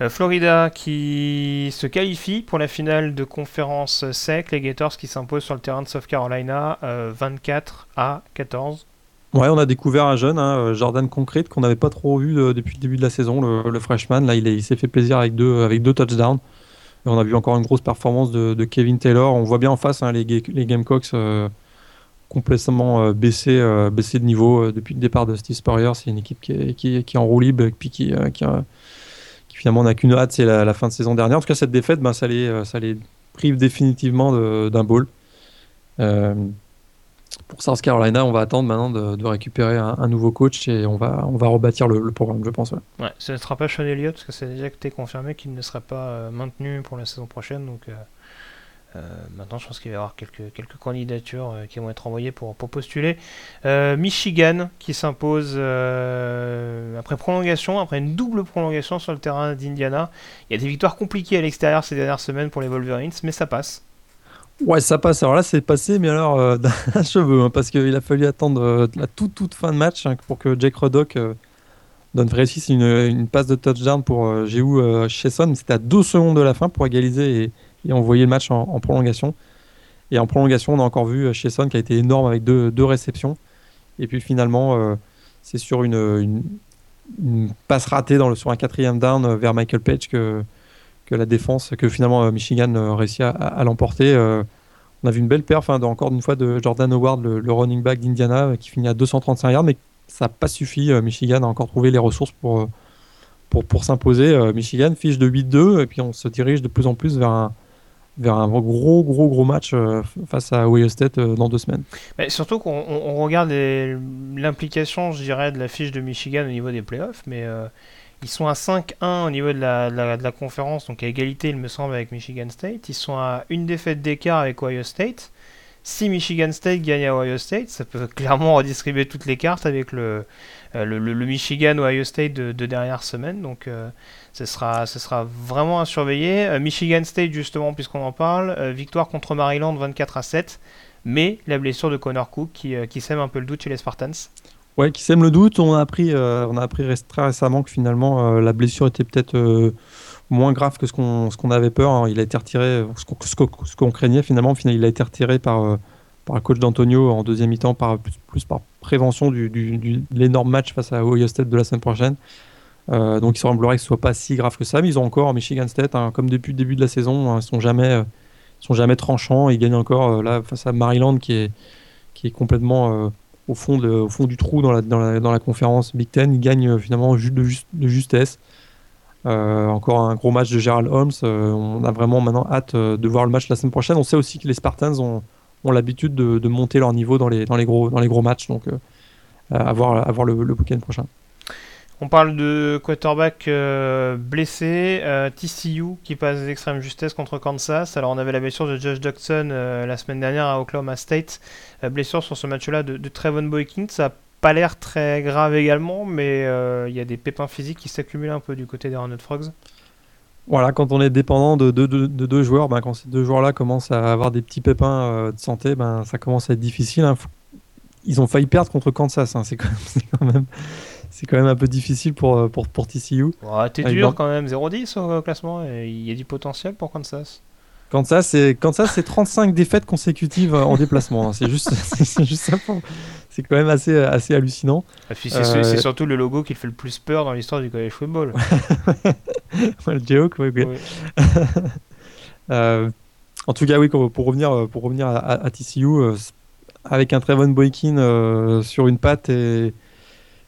Euh, Florida qui se qualifie pour la finale de conférence sec, les Gators qui s'imposent sur le terrain de South Carolina 24 euh, à 14.
Ouais, on a découvert un jeune, hein, euh, Jordan Concrete, qu'on n'avait pas trop vu depuis le début de la saison, le, freshman. Là, il, s'est fait plaisir avec deux, touchdowns. Et on a vu encore une grosse performance de, Kevin Taylor. On voit bien en face hein, les, Gamecocks complètement baissés, baissé de niveau depuis le départ de Steve Spurrier. C'est une équipe qui est, en roue libre, puis qui, finalement n'a qu'une hâte, c'est la, fin de saison dernière. En tout cas, cette défaite, ben, ça, les, euh, ça les prive définitivement d'un bowl. Euh, pour South Carolina, on va attendre maintenant de, récupérer un, nouveau coach et on va, on va rebâtir le, programme, je pense.
Ouais. ce ne sera pas Sean Elliott parce que c'est déjà été confirmé qu'il ne sera pas euh, maintenu pour la saison prochaine. Donc, euh, maintenant, je pense qu'il va y avoir quelques, quelques candidatures euh, qui vont être envoyées pour, postuler. Euh, Michigan qui s'impose après prolongation, après une double prolongation sur le terrain d'Indiana. Il y a des victoires compliquées à l'extérieur ces dernières semaines pour les Wolverines, mais ça passe.
Ouais, ça passe. Alors là, c'est passé, mais alors <laughs> d'un cheveu, hein, parce qu'il a fallu attendre la toute, toute fin de match hein, pour que Jake Roddock donne réussisse une, une passe de touchdown pour Jéhu Chesson. C'était à deux secondes de la fin pour égaliser et et envoyé le match en, prolongation. Et en prolongation, on a encore vu chez Son qui a été énorme avec deux, deux réceptions. Et puis finalement, euh, c'est sur une, une, passe ratée dans le, sur un quatrième down euh, vers Michael Page que, que la défense, que finalement euh, Michigan réussit à, l'emporter. on a vu une belle perf, hein, encore une fois, de Jordan Howard, le, running back d'Indiana, qui finit à 235 yards, mais ça n'a pas suffi. Michigan a encore trouvé les ressources pour, pour, pour s'imposer. Michigan fiche de 8-2, et puis on se dirige de plus en plus vers un vers un gros, gros, gros match euh, face à Ohio State euh, dans deux semaines.
Surtout qu'on regarde l'implication, je dirais, de la fiche de Michigan au niveau des playoffs, mais euh, ils sont à 5-1 au niveau de la, conférence, donc à égalité, il me semble, avec Michigan State. Ils sont à une défaite d'écart avec Ohio State. Si Michigan State gagne à Ohio State, ça peut <laughs> clairement redistribuer toutes les cartes avec le, le, Michigan-Ohio State de, de, dernière semaine. Donc ce sera, sera vraiment à surveiller. Euh, Michigan State, justement, puisqu'on en parle, euh, victoire contre Maryland 24 à 7, mais la blessure de Connor Cook euh, qui sème un peu le doute chez les Spartans.
Ouais, qui sème le doute. On a appris, on a appris très récemment que finalement la blessure était peut-être moins grave que ce qu'on avait peur. Hein. Il a été retiré, ce qu'on craignait finalement. Finalement, il a été retiré par par le coach d'Antonio en deuxième mi-temps, par, plus, par prévention du, de l'énorme match face à Ohio State de la semaine prochaine. Euh, donc il semblerait que ce soit pas si grave que ça, mais ils ont encore Michigan State, hein, comme depuis le début de la saison, hein, ils sont jamais, euh, sont jamais tranchants. Ils gagnent encore euh, là face à Maryland qui est, qui est complètement au, fond du trou dans la, conférence Big Ten. Ils gagnent finalement de, de justesse. encore un gros match de Gerald Holmes. on a vraiment maintenant hâte de voir le match la semaine prochaine. On sait aussi que les Spartans ont, l'habitude de, monter leur niveau dans les, gros, dans les gros matchs. Donc voir, à voir le, le week-end prochain.
On parle de quarterback euh, blessé, euh, TCU qui passe d'extrême justesse contre Kansas. Alors on avait la blessure de Josh Dodson euh, la semaine dernière à Oklahoma State. blessure sur ce match-là de, de, Trevon Boykin. Ça n'a pas l'air très grave également, mais il y a des pépins physiques qui s'accumulent un peu du côté des Hornet Frogs.
Voilà, quand on est dépendant de, deux joueurs, ben, quand ces deux joueurs-là commencent à avoir des petits pépins de santé, ben, ça commence à être difficile. Hein. Ils ont failli perdre contre Kansas, hein. c'est quand même <laughs> c'est quand même un peu difficile pour, euh, pour, pour TCU.
T'es dur quand même, 0-10 au classement, il y a du potentiel pour Kansas.
Kansas, c'est Kansas, c'est 35 défaites consécutives en déplacement. Hein. C'est juste, <laughs> juste ça. C'est quand même assez, assez hallucinant.
C'est euh, surtout le logo qui fait le plus peur dans l'histoire du college football. <laughs>
le joke, oui. <laughs> Euh, en tout cas, oui, pour revenir, pour revenir à, TCU, avec un Trevon Boykin sur une patte et,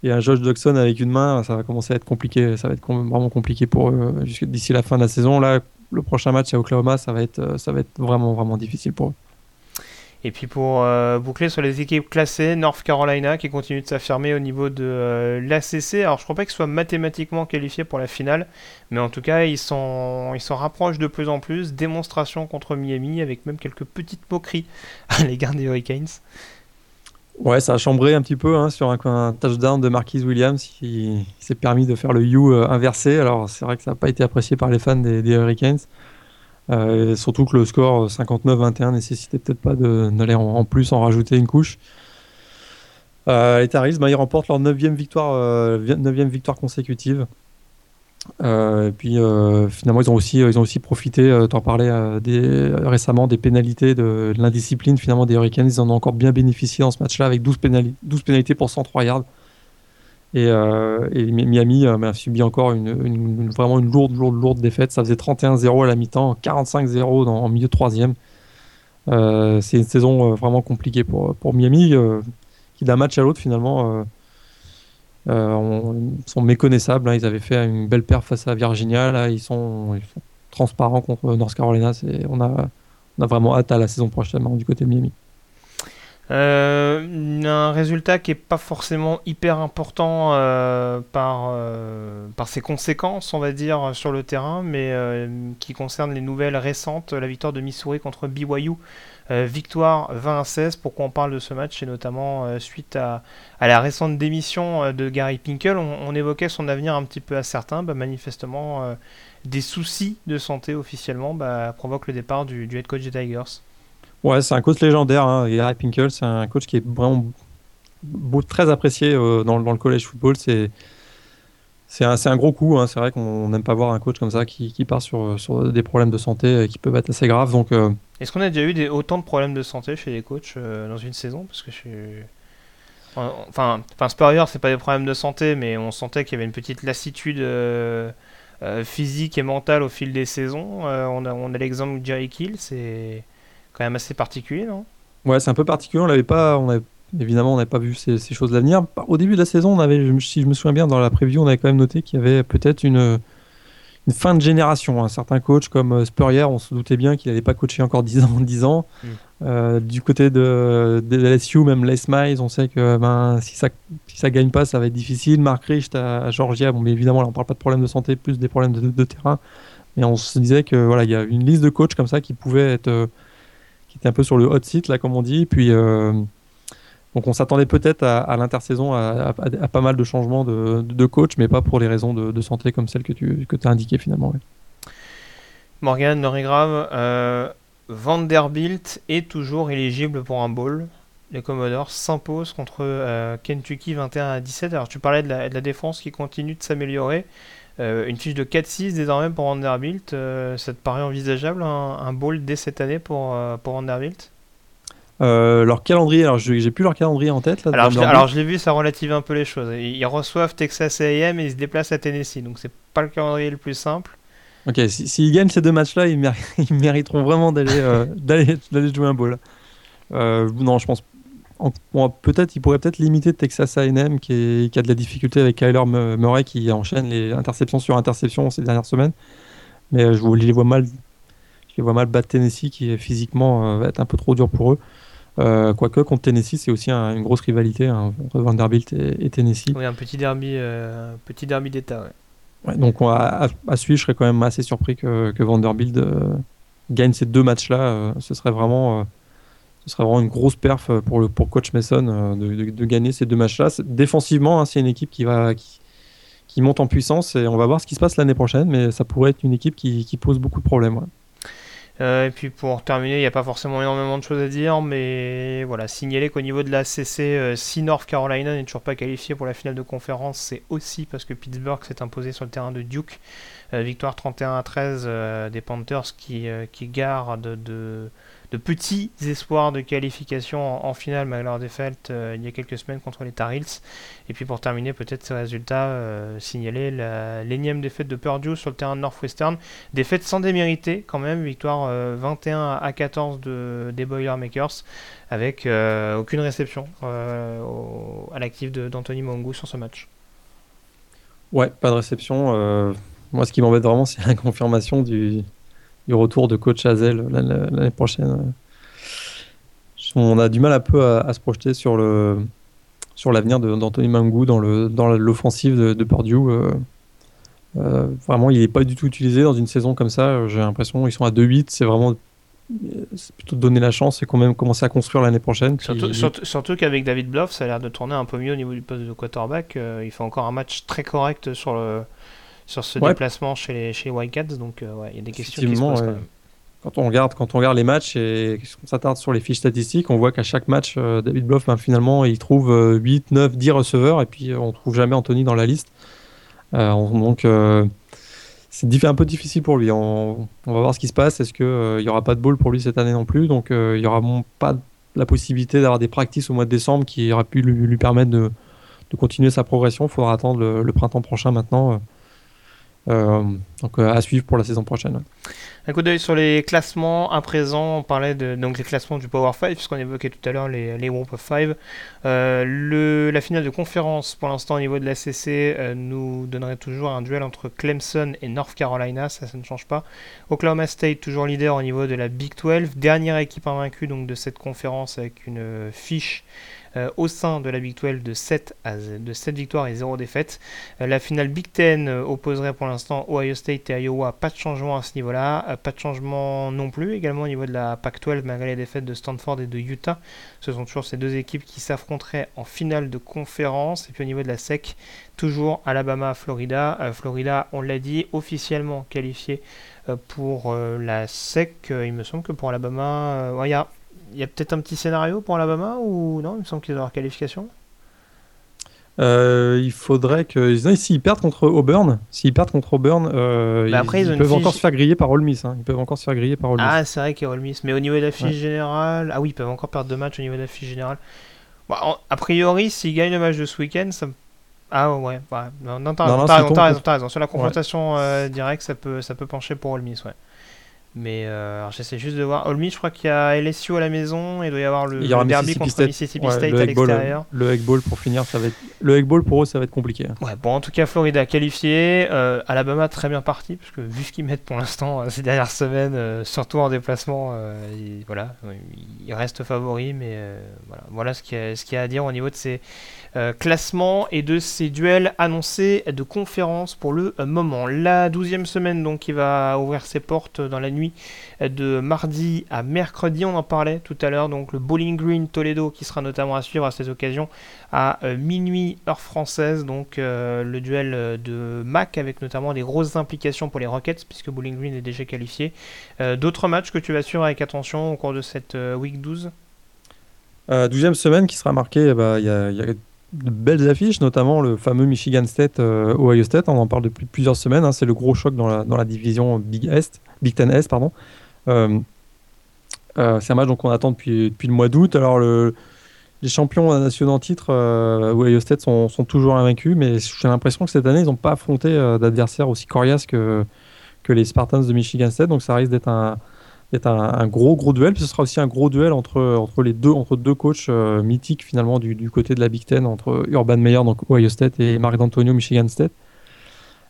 et un Josh Dodson avec une main, ça va commencer à être compliqué. Ça va être vraiment compliqué pour eux euh, d'ici la fin de la saison. Là, le prochain match à Oklahoma, ça va être, euh, ça va être vraiment, vraiment difficile pour eux.
Et puis pour euh, boucler sur les équipes classées, North Carolina qui continue de s'affirmer au niveau de l'ACC. Alors je ne crois pas qu'ils soient mathématiquement qualifiés pour la finale, mais en tout cas ils s'en ils rapprochent de plus en plus. Démonstration contre Miami avec même quelques petites moqueries <laughs> à l'égard des Hurricanes.
Ouais, ça a chambré un petit peu hein, sur un, touchdown de Marquise Williams qui, s'est permis de faire le U euh, inversé. Alors c'est vrai que ça n'a pas été apprécié par les fans des, Hurricanes. surtout que le score 59-21 nécessitait peut-être pas d'aller en, en, plus en rajouter une couche. les Tar Heels, bah, ils remportent leur 9 victoire, 9 victoire consécutive. Euh, et puis euh, finalement, ils ont aussi, ils ont aussi profité, euh, tu en parlais récemment, des pénalités, de, l'indiscipline finalement des Hurricanes. Ils en ont encore bien bénéficié dans ce match-là avec 12, 12 pénalités pour 103 yards. Et, Miami a subi encore une, vraiment une lourde, lourde, lourde défaite. Ça faisait 31-0 à la mi-temps, 45-0 en milieu de troisième. c'est une saison vraiment compliquée pour Miami, qui d'un match à l'autre finalement euh, sont méconnaissables. Hein. Ils avaient fait une belle perf face à Virginia. Là, ils sont, transparents contre North Carolina. On a, on a vraiment hâte à la saison prochaine hein, du côté de Miami.
Euh, un résultat qui n'est pas forcément hyper important euh, par, ses conséquences, on va dire, sur le terrain, mais qui concerne les nouvelles récentes, la victoire de Missouri contre BYU victoire 20 à 16. Pourquoi on parle de ce match Et notamment euh, suite à, la récente démission euh, de Gary Pinkel, on, évoquait son avenir un petit peu incertain. Bah, manifestement, des soucis de santé officiellement bah, provoquent le départ du, head coach des Tigers.
Ouais, c'est un coach légendaire. Hein. Gary Pinkel, c'est un coach qui est vraiment très apprécié dans, le college football. C'est c'est un, gros coup. Hein. C'est vrai qu'on n'aime pas voir un coach comme ça qui, part sur, sur, des problèmes de santé qui peuvent être assez graves. Donc,
est-ce qu'on a déjà eu des, autant de problèmes de santé chez les coachs euh, dans une saison? Parce que je suis... Enfin, enfin Spurrier, c'est pas des problèmes de santé, mais on sentait qu'il y avait une petite lassitude euh, euh, physique et mentale au fil des saisons. on a, on a l'exemple de Jerry Kill, c'est quand même assez particulier, non?
Ouais, c'est un peu particulier. On l'avait pas, on évidemment, on n'avait pas vu ces, ces choses l'avenir. Au début de la saison, on avait, si je me souviens bien, dans la preview, on avait quand même noté qu'il y avait peut-être une une fin de génération. Un certain coach comme euh, Spurrier, on se doutait bien qu'il n'allait pas coacher encore 10 ans. 10 ans. Mm. Euh, du côté de, de, LSU, même Les Miles, on sait que ben, si ça si ça gagne pas, ça va être difficile. Mark Richt à, Georgia, bon, mais évidemment, là, on parle pas de problèmes de santé, plus des problèmes de, terrain. Mais on se disait que voilà, il y a une liste de coachs comme ça qui pouvait être, euh, qui était un peu sur le hot seat là, comme on dit. Puis donc on s'attendait peut-être à, l'intersaison à, pas mal de changements de, coach, mais pas pour les raisons de, santé comme celles que tu que as indiquées finalement.
Morgan, Noré Grave, euh, Vanderbilt est toujours éligible pour un bowl. Les Commodores s'imposent contre euh, Kentucky 21 à 17. Alors tu parlais de la, défense qui continue de s'améliorer. Euh, une fiche de 4-6 désormais pour Vanderbilt. ça te paraît envisageable un, un bowl dès cette année pour Vanderbilt
euh, leur calendrier, alors j'ai plus leur calendrier en tête. Là,
alors, je, l'ai vu, ça relative un peu les choses. Ils reçoivent Texas AM et ils se déplacent à Tennessee, donc c'est pas le calendrier le plus simple.
Ok, s'ils si, gagnent ces deux matchs-là, ils, <laughs> mériteront vraiment euh, <laughs> d'aller d'aller jouer un ball. Euh, non, je pense. peut-être, ils pourraient peut-être limiter Texas A&M qui, qui, a de la difficulté avec Kyler Murray qui enchaîne les interceptions sur interceptions ces dernières semaines. Mais je les vois mal je les vois mal battre Tennessee qui physiquement va être un peu trop dur pour eux. Euh, quoique contre Tennessee, c'est aussi une grosse rivalité hein, entre Vanderbilt et, Tennessee.
Oui, un petit derby, euh, petit derby d'État.
Ouais. donc à, suivre, je serais quand même assez surpris que, Vanderbilt euh, gagne ces deux matchs-là. ce serait vraiment, ce serait vraiment une grosse perf pour le pour coach Mason de, gagner ces deux matchs-là. Défensivement, hein, c'est une équipe qui va qui, qui, monte en puissance et on va voir ce qui se passe l'année prochaine, mais ça pourrait être une équipe qui, qui pose beaucoup de problèmes.
Et puis pour terminer, il n'y a pas forcément énormément de choses à dire, mais voilà, signaler qu'au niveau de la CC, euh, si North Carolina n'est toujours pas qualifié pour la finale de conférence, c'est aussi parce que Pittsburgh s'est imposé sur le terrain de Duke. Euh, victoire 31 à 13 des Panthers qui, qui gardent de, de petits espoirs de qualification en, finale malgré leur défaite euh, il y a quelques semaines contre les Tar Heels. Et puis pour terminer, peut-être ces résultats, euh, signaler l'énième défaite de Purdue sur le terrain de Northwestern. Défaite sans démériter quand même, victoire 21 euh, à 14 de, des Boilermakers avec aucune réception à l'actif d'Anthony Mongo sur ce match.
Ouais, pas de réception. moi, ce qui m'embête vraiment, c'est la <laughs> confirmation du, du retour de coach Hazel l'année prochaine. On a du mal un peu à, se projeter sur le sur l'avenir d'Anthony Mangou dans le dans l'offensive de, de, Purdue. Euh, euh, vraiment, il n'est pas du tout utilisé dans une saison comme ça. J'ai l'impression qu'ils sont à 2-8. C'est vraiment plutôt donner la chance et quand même commencer à construire l'année prochaine.
Surtout, qu'avec David Bluff, ça a l'air de tourner un peu mieux au niveau du poste de quarterback. Euh, il fait encore un match très correct sur le, sur ce déplacement chez les, chez Wildcats. Donc, euh, ouais, il y a des questions qui se posent quand même.
quand on regarde, quand on regarde les matchs et qu'on s'attarde sur les fiches statistiques, on voit qu'à chaque match, euh, David Bluff, ben, finalement, il trouve 8, 9, 10 receveurs et puis on trouve jamais Anthony dans la liste. donc, c'est un peu difficile pour lui. On, va voir ce qui se passe. Est-ce qu'il n'y aura pas de ball pour lui cette année non plus? Donc, il n'y aura pas la possibilité d'avoir des practices au mois de décembre qui auraient pu lui, permettre de, continuer sa progression. Il faudra attendre le, printemps prochain maintenant. Donc, à suivre pour la saison prochaine.
Un coup d'œil sur les classements. À présent, on parlait donc, les classements du Power 5, puisqu'on évoquait tout à l'heure les, les Group of 5. Euh, la finale de conférence, pour l'instant, au niveau de la CC, euh, nous donnerait toujours un duel entre Clemson et North Carolina. Ça, ça ne change pas. Oklahoma State, toujours leader au niveau de la Big 12. Dernière équipe invaincue donc, de cette conférence avec une fiche euh, au sein de la Big 12 de 7, à, de 7 victoires et 0 défaites. Euh, la finale Big 10 euh, opposerait pour l'instant Ohio State et Iowa. Pas de changement à ce niveau-là. pas de changement non plus également au niveau de la Pac 12 malgré les défaites de Stanford et de Utah. Ce sont toujours ces deux équipes qui s'affronteraient en finale de conférence. Et puis au niveau de la SEC, toujours Alabama, Florida. Florida, on l'a dit, officiellement qualifié pour la SEC. il me semble que pour Alabama, il y a il y a peut-être un petit scénario pour Alabama ou non Il me semble qu'ils ont leur qualification.
Euh, il faudrait que s'ils perdent contre Auburn, s'ils perdent contre Auburn, euh, bah, ils, peuvent encore se faire griller par Ole Miss. Hein. Ils peuvent encore se faire griller par Ole Miss.
Ah, c'est vrai qu'il y a Ole Miss, mais au niveau de la fiche générale, ah oui, ils peuvent encore perdre deux matchs au niveau de la fiche générale. a priori, s'ils gagnent le match de ce week-end, ça ah ouais, bah, non, non, t'as raison, raison, Sur la confrontation euh, directe, ça peut, ça peut pencher pour Ole Miss, ouais. Mais euh, j'essaie juste de voir. Olmi, je crois qu'il y a LSU à la maison et il doit y avoir le, derby contre Mississippi State à l'extérieur.
Le Egg Ball pour finir, ça va être le Egg Ball pour eux, ça va être compliqué.
Ouais, bon, en tout cas, Florida qualifié, euh, Alabama très bien parti parce que vu ce qu'ils mettent pour l'instant euh, ces dernières semaines, euh, surtout en déplacement, voilà, il reste favori, mais voilà, voilà ce qu'il y, y, a à dire au niveau de ces euh, classement et de ces duels annoncés de conférence pour le euh, moment. La douzième semaine donc qui va ouvrir ses portes dans la nuit de mardi à mercredi, on en parlait tout à l'heure, donc le Bowling Green Toledo qui sera notamment à suivre à cette occasion à euh, minuit heure française, donc le duel de Mac avec notamment des grosses implications pour les Rockets puisque Bowling Green est déjà qualifié. D'autres matchs que tu vas suivre avec attention au cours de cette week 12
douzième semaine qui sera marquée, bah, il y, a de belles affiches, notamment le fameux Michigan State euh, Ohio State. On en parle depuis plusieurs semaines. Hein. c'est le gros choc dans la, division Big Est, Big Ten Est, pardon. Euh, euh, c'est un match qu'on attend depuis, depuis le mois d'août. Alors le, les champions nationaux en titre Ohio State sont, sont, toujours invaincus, mais j'ai l'impression que cette année ils n'ont pas affronté d'adversaires aussi coriaces que, que les Spartans de Michigan State. Donc ça risque d'être un c'est un, gros gros duel. ce sera aussi un gros duel entre, entre les deux entre deux coachs euh, mythiques finalement du, du, côté de la Big Ten entre Urban Meyer donc Ohio State et Marc D'Antonio Michigan State.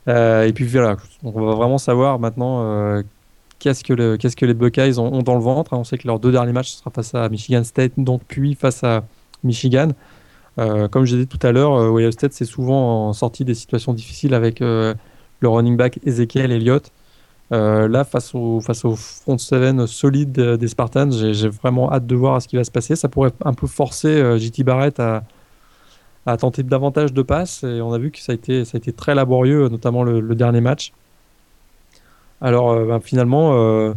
Euh, et puis voilà, on va vraiment savoir maintenant euh, qu'est-ce que qu'est-ce que les Buckeyes ont, dans le ventre. On sait que leurs deux derniers matchs ce sera face à Michigan State donc puis face à Michigan. comme je disais tout à l'heure, Ohio State c'est souvent en sortie des situations difficiles avec le running back Ezekiel Elliott. Euh, là, face au, face au front seven solide des Spartans, j'ai vraiment hâte de voir ce qui va se passer. Ça pourrait un peu forcer euh, JT Barrett à, à, tenter davantage de passes. Et on a vu que ça a été, ça a été très laborieux, notamment le, dernier match. Alors, euh, ben, finalement,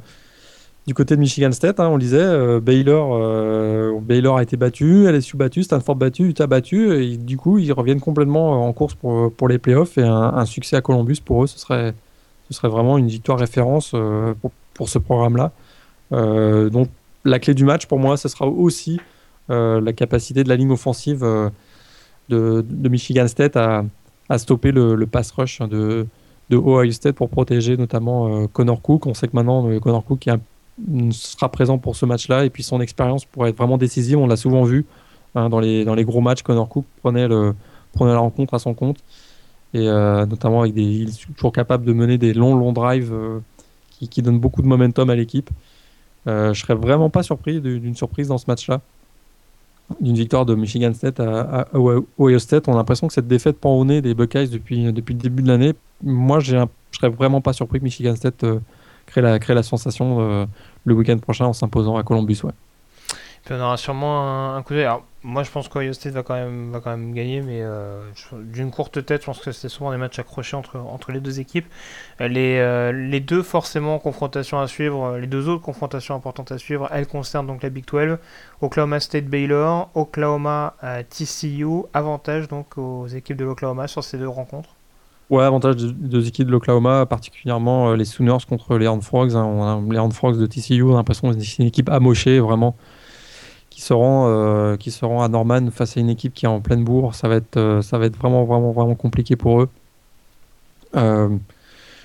du côté de Michigan State, hein, on disait, Baylor, Baylor a été battu, LSU battu, Stanford battu, Utah battu. Et du coup, ils reviennent complètement en course pour, pour les playoffs. Et un, un succès à Columbus, pour eux, ce serait ce serait vraiment une victoire référence euh, pour, ce programme-là. Euh, donc la clé du match pour moi, ce sera aussi euh, la capacité de la ligne offensive de, Michigan State à, stopper le, pass rush de, de Ohio State pour protéger notamment Connor Cook. On sait que maintenant Connor Cook sera présent pour ce match-là et puis son expérience pourrait être vraiment décisive. On l'a souvent vu hein, dans, les, gros matchs. Connor Cook prenait la rencontre à son compte et euh, notamment avec des, il est toujours capable de mener des longs longs drives euh, qui, qui, donnent beaucoup de momentum à l'équipe. Euh, je serais vraiment pas surpris d'une surprise dans ce match-là, d'une victoire de Michigan State à, Ohio State. On a l'impression que cette défaite pend au nez des Buckeyes depuis, depuis le début de l'année. Moi, je serais vraiment pas surpris que Michigan State crée, la, crée la sensation le week-end prochain en s'imposant à Columbus. Ouais.
Puis on aura sûrement un, coup d'œil. Moi, je pense qu'Ohio State va quand même, va quand même gagner, mais euh, d'une courte tête, je pense que c'est souvent des matchs accrochés entre, entre les deux équipes. Les, euh, les deux, forcément, confrontations à suivre, les deux autres confrontations importantes à suivre, elles concernent donc la Big 12, Oklahoma State Baylor, Oklahoma TCU, avantage donc aux équipes de l'Oklahoma sur ces deux rencontres.
Ouais, avantage des équipes de l'Oklahoma, particulièrement euh, les Sooners contre les Horned Frogs. Hein. les Horned Frogs de TCU, on a l'impression que c'est une équipe amochée, vraiment qui seront, euh, qui seront à Norman face à une équipe qui est en pleine bourre. Ça va être, euh, ça va être vraiment, vraiment, vraiment compliqué pour eux. Euh,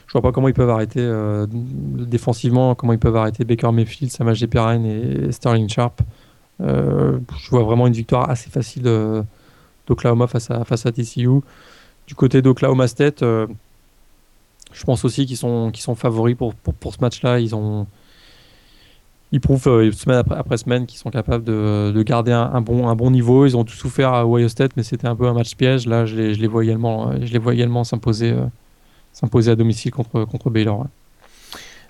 je vois pas comment ils peuvent arrêter défensivement, comment ils peuvent arrêter Baker Mayfield, Samaj Perrine et Sterling Sharp. je vois vraiment une victoire assez facile d'Oklahoma face à, face à TCU. Du côté d'Oklahoma State, je pense aussi qu'ils sont, qu'ils sont favoris pour, pour, pour ce match-là. Ils ont ils prouvent euh, semaine après, semaine qu'ils sont capables de, garder un, bon, niveau. Ils ont tout souffert à Ohio State, mais c'était un peu un match piège. Là, je les, vois également, je les vois également s'imposer, euh, s'imposer à domicile contre, Baylor.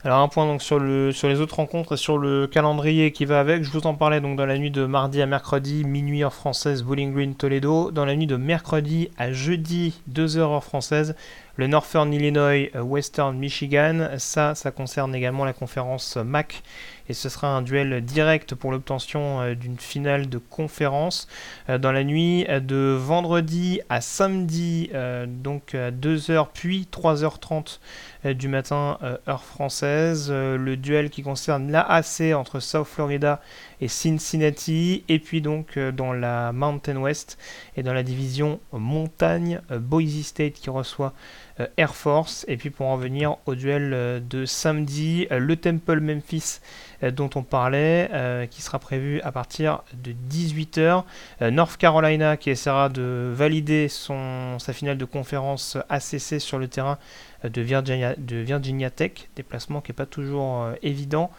Alors un point donc sur les autres rencontres et sur le calendrier qui va avec. Je vous en parlais donc dans la nuit de mardi à mercredi, minuit heure française, Bowling Green Toledo. Dans la nuit de mercredi à jeudi, 2h heure française, le Northern Illinois, euh, Western Michigan. Ça, ça concerne également la conférence MAC et ce sera un duel direct pour l'obtention euh, d'une finale de conférence euh, dans la nuit euh, de vendredi à samedi, donc à 2h puis 3h30 du matin, heure française. le duel qui concerne l'AAC entre South Florida et Cincinnati, et puis donc dans la Mountain West et dans la division montagne, Boise State qui reçoit Air Force, et puis pour en venir au duel de samedi, le Temple Memphis euh, dont on parlait, euh, qui sera prévu à partir de 18h. Euh, North Carolina qui essaiera de valider sa finale de conférence ACC sur le terrain de Virginia, de Virginia Tech, déplacement qui n'est pas toujours évident.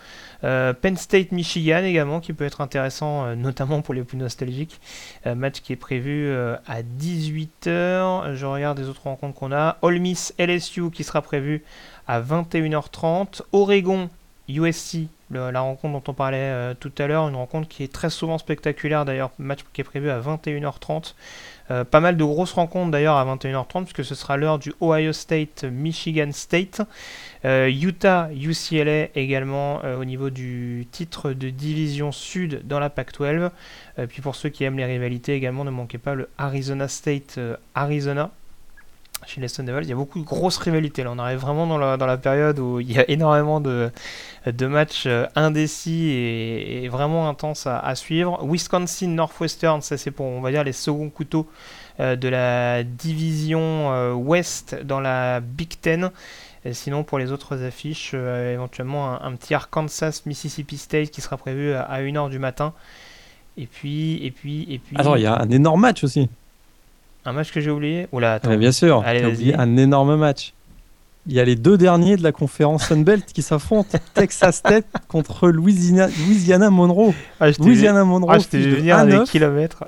Penn State Michigan également qui peut être intéressant notamment pour les plus nostalgiques. match qui est prévu à 18h. Je regarde les autres rencontres qu'on a. Ole Miss LSU qui sera prévu à 21h30. Oregon USC la rencontre dont on parlait euh, tout à l'heure, une rencontre qui est très souvent spectaculaire d'ailleurs, match qui est prévu à 21h30. Euh, pas mal de grosses rencontres d'ailleurs à 21h30 puisque ce sera l'heure du Ohio State Michigan State. Euh, Utah UCLA également au niveau du titre de division sud dans la Pac-12. puis pour ceux qui aiment les rivalités également, ne manquez pas le Arizona State Arizona chez les Sun Devils, il y a beaucoup de grosses rivalités. Là, on arrive vraiment dans la, dans la période où il y a <laughs> énormément de, de matchs euh, indécis et, vraiment intenses à, suivre. Wisconsin, Northwestern, ça c'est pour, on va dire, les seconds couteaux euh, de la division euh, dans la Big Ten. sinon, pour les autres affiches, éventuellement un, petit Arkansas, Mississippi State qui sera prévu à, 1h du matin. Et puis, et puis, et puis.
Attends, il y a un énorme match aussi.
Un match que j'ai oublié Oula, attends.
bien sûr, Allez, oublié un énorme match. Il y a les deux derniers de la conférence Sunbelt qui s'affrontent. <laughs> Texas Tech contre Louisiana, Louisiana Monroe.
Ah, Louisiana Monroe. Ah, je t'ai vu venir kilomètres.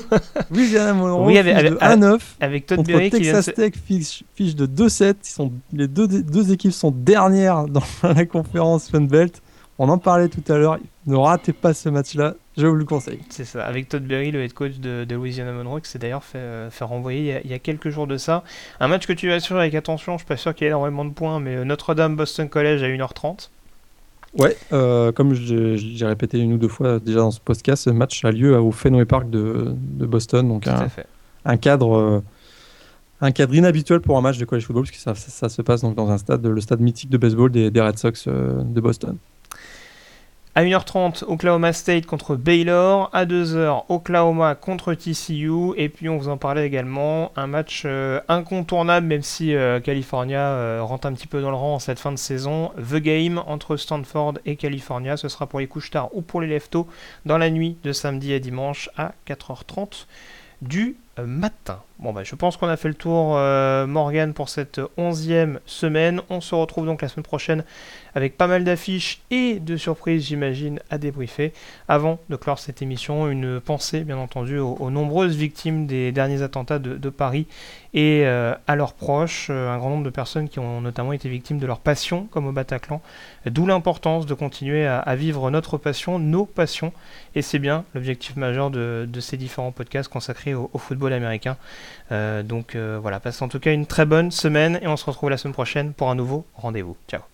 <laughs>
Louisiana Monroe. Oui, avec, de 1-9.
Avec Todd
Berry Texas Tech fiche, fiche de 2-7. Les deux, deux équipes sont dernières dans <laughs> la conférence Sunbelt. On en parlait tout à l'heure. Ne ratez pas ce match-là. Je vous le conseille.
C'est ça. Avec Todd Berry, le head coach de, Louisiana Monroe, qui s'est d'ailleurs fait, euh, renvoyer il y, a, quelques jours de ça. Un match que tu vas suivre avec attention. Je suis pas sûr qu'il y ait énormément de points, mais euh, Notre-Dame Boston College à 1h30.
Ouais, euh, comme j'ai répété une ou deux fois déjà dans ce podcast, ce match a lieu au Fenway Park de, Boston. Donc un, un, cadre. un cadre inhabituel pour un match de college football, puisque ça, ça, se passe donc dans un stade, le stade mythique de baseball des, des Red Sox de Boston.
À 1h30, Oklahoma State contre Baylor. À 2h, Oklahoma contre TCU. Et puis on vous en parlait également, un match euh, incontournable, même si euh, California euh, rentre un petit peu dans le rang en cette fin de saison. The Game entre Stanford et California. Ce sera pour les couches tard ou pour les leftos dans la nuit de samedi à dimanche à 4h30 du matin. Bon, bah, je pense qu'on a fait le tour, Morgan, pour cette onzième semaine. On se retrouve donc la semaine prochaine avec pas mal d'affiches et de surprises, j'imagine, à débriefer. Avant de clore cette émission, une pensée, bien entendu, aux, nombreuses victimes des derniers attentats de, Paris et euh, à leurs proches, euh, un grand nombre de personnes qui ont notamment été victimes de leur passion, comme au Bataclan. D'où l'importance de continuer à, vivre notre passion, nos passions, et c'est bien l'objectif majeur de, ces différents podcasts consacrés au, football américain. Euh, donc voilà, passez en tout cas une très bonne semaine et on se retrouve la semaine prochaine pour un nouveau rendez-vous. Ciao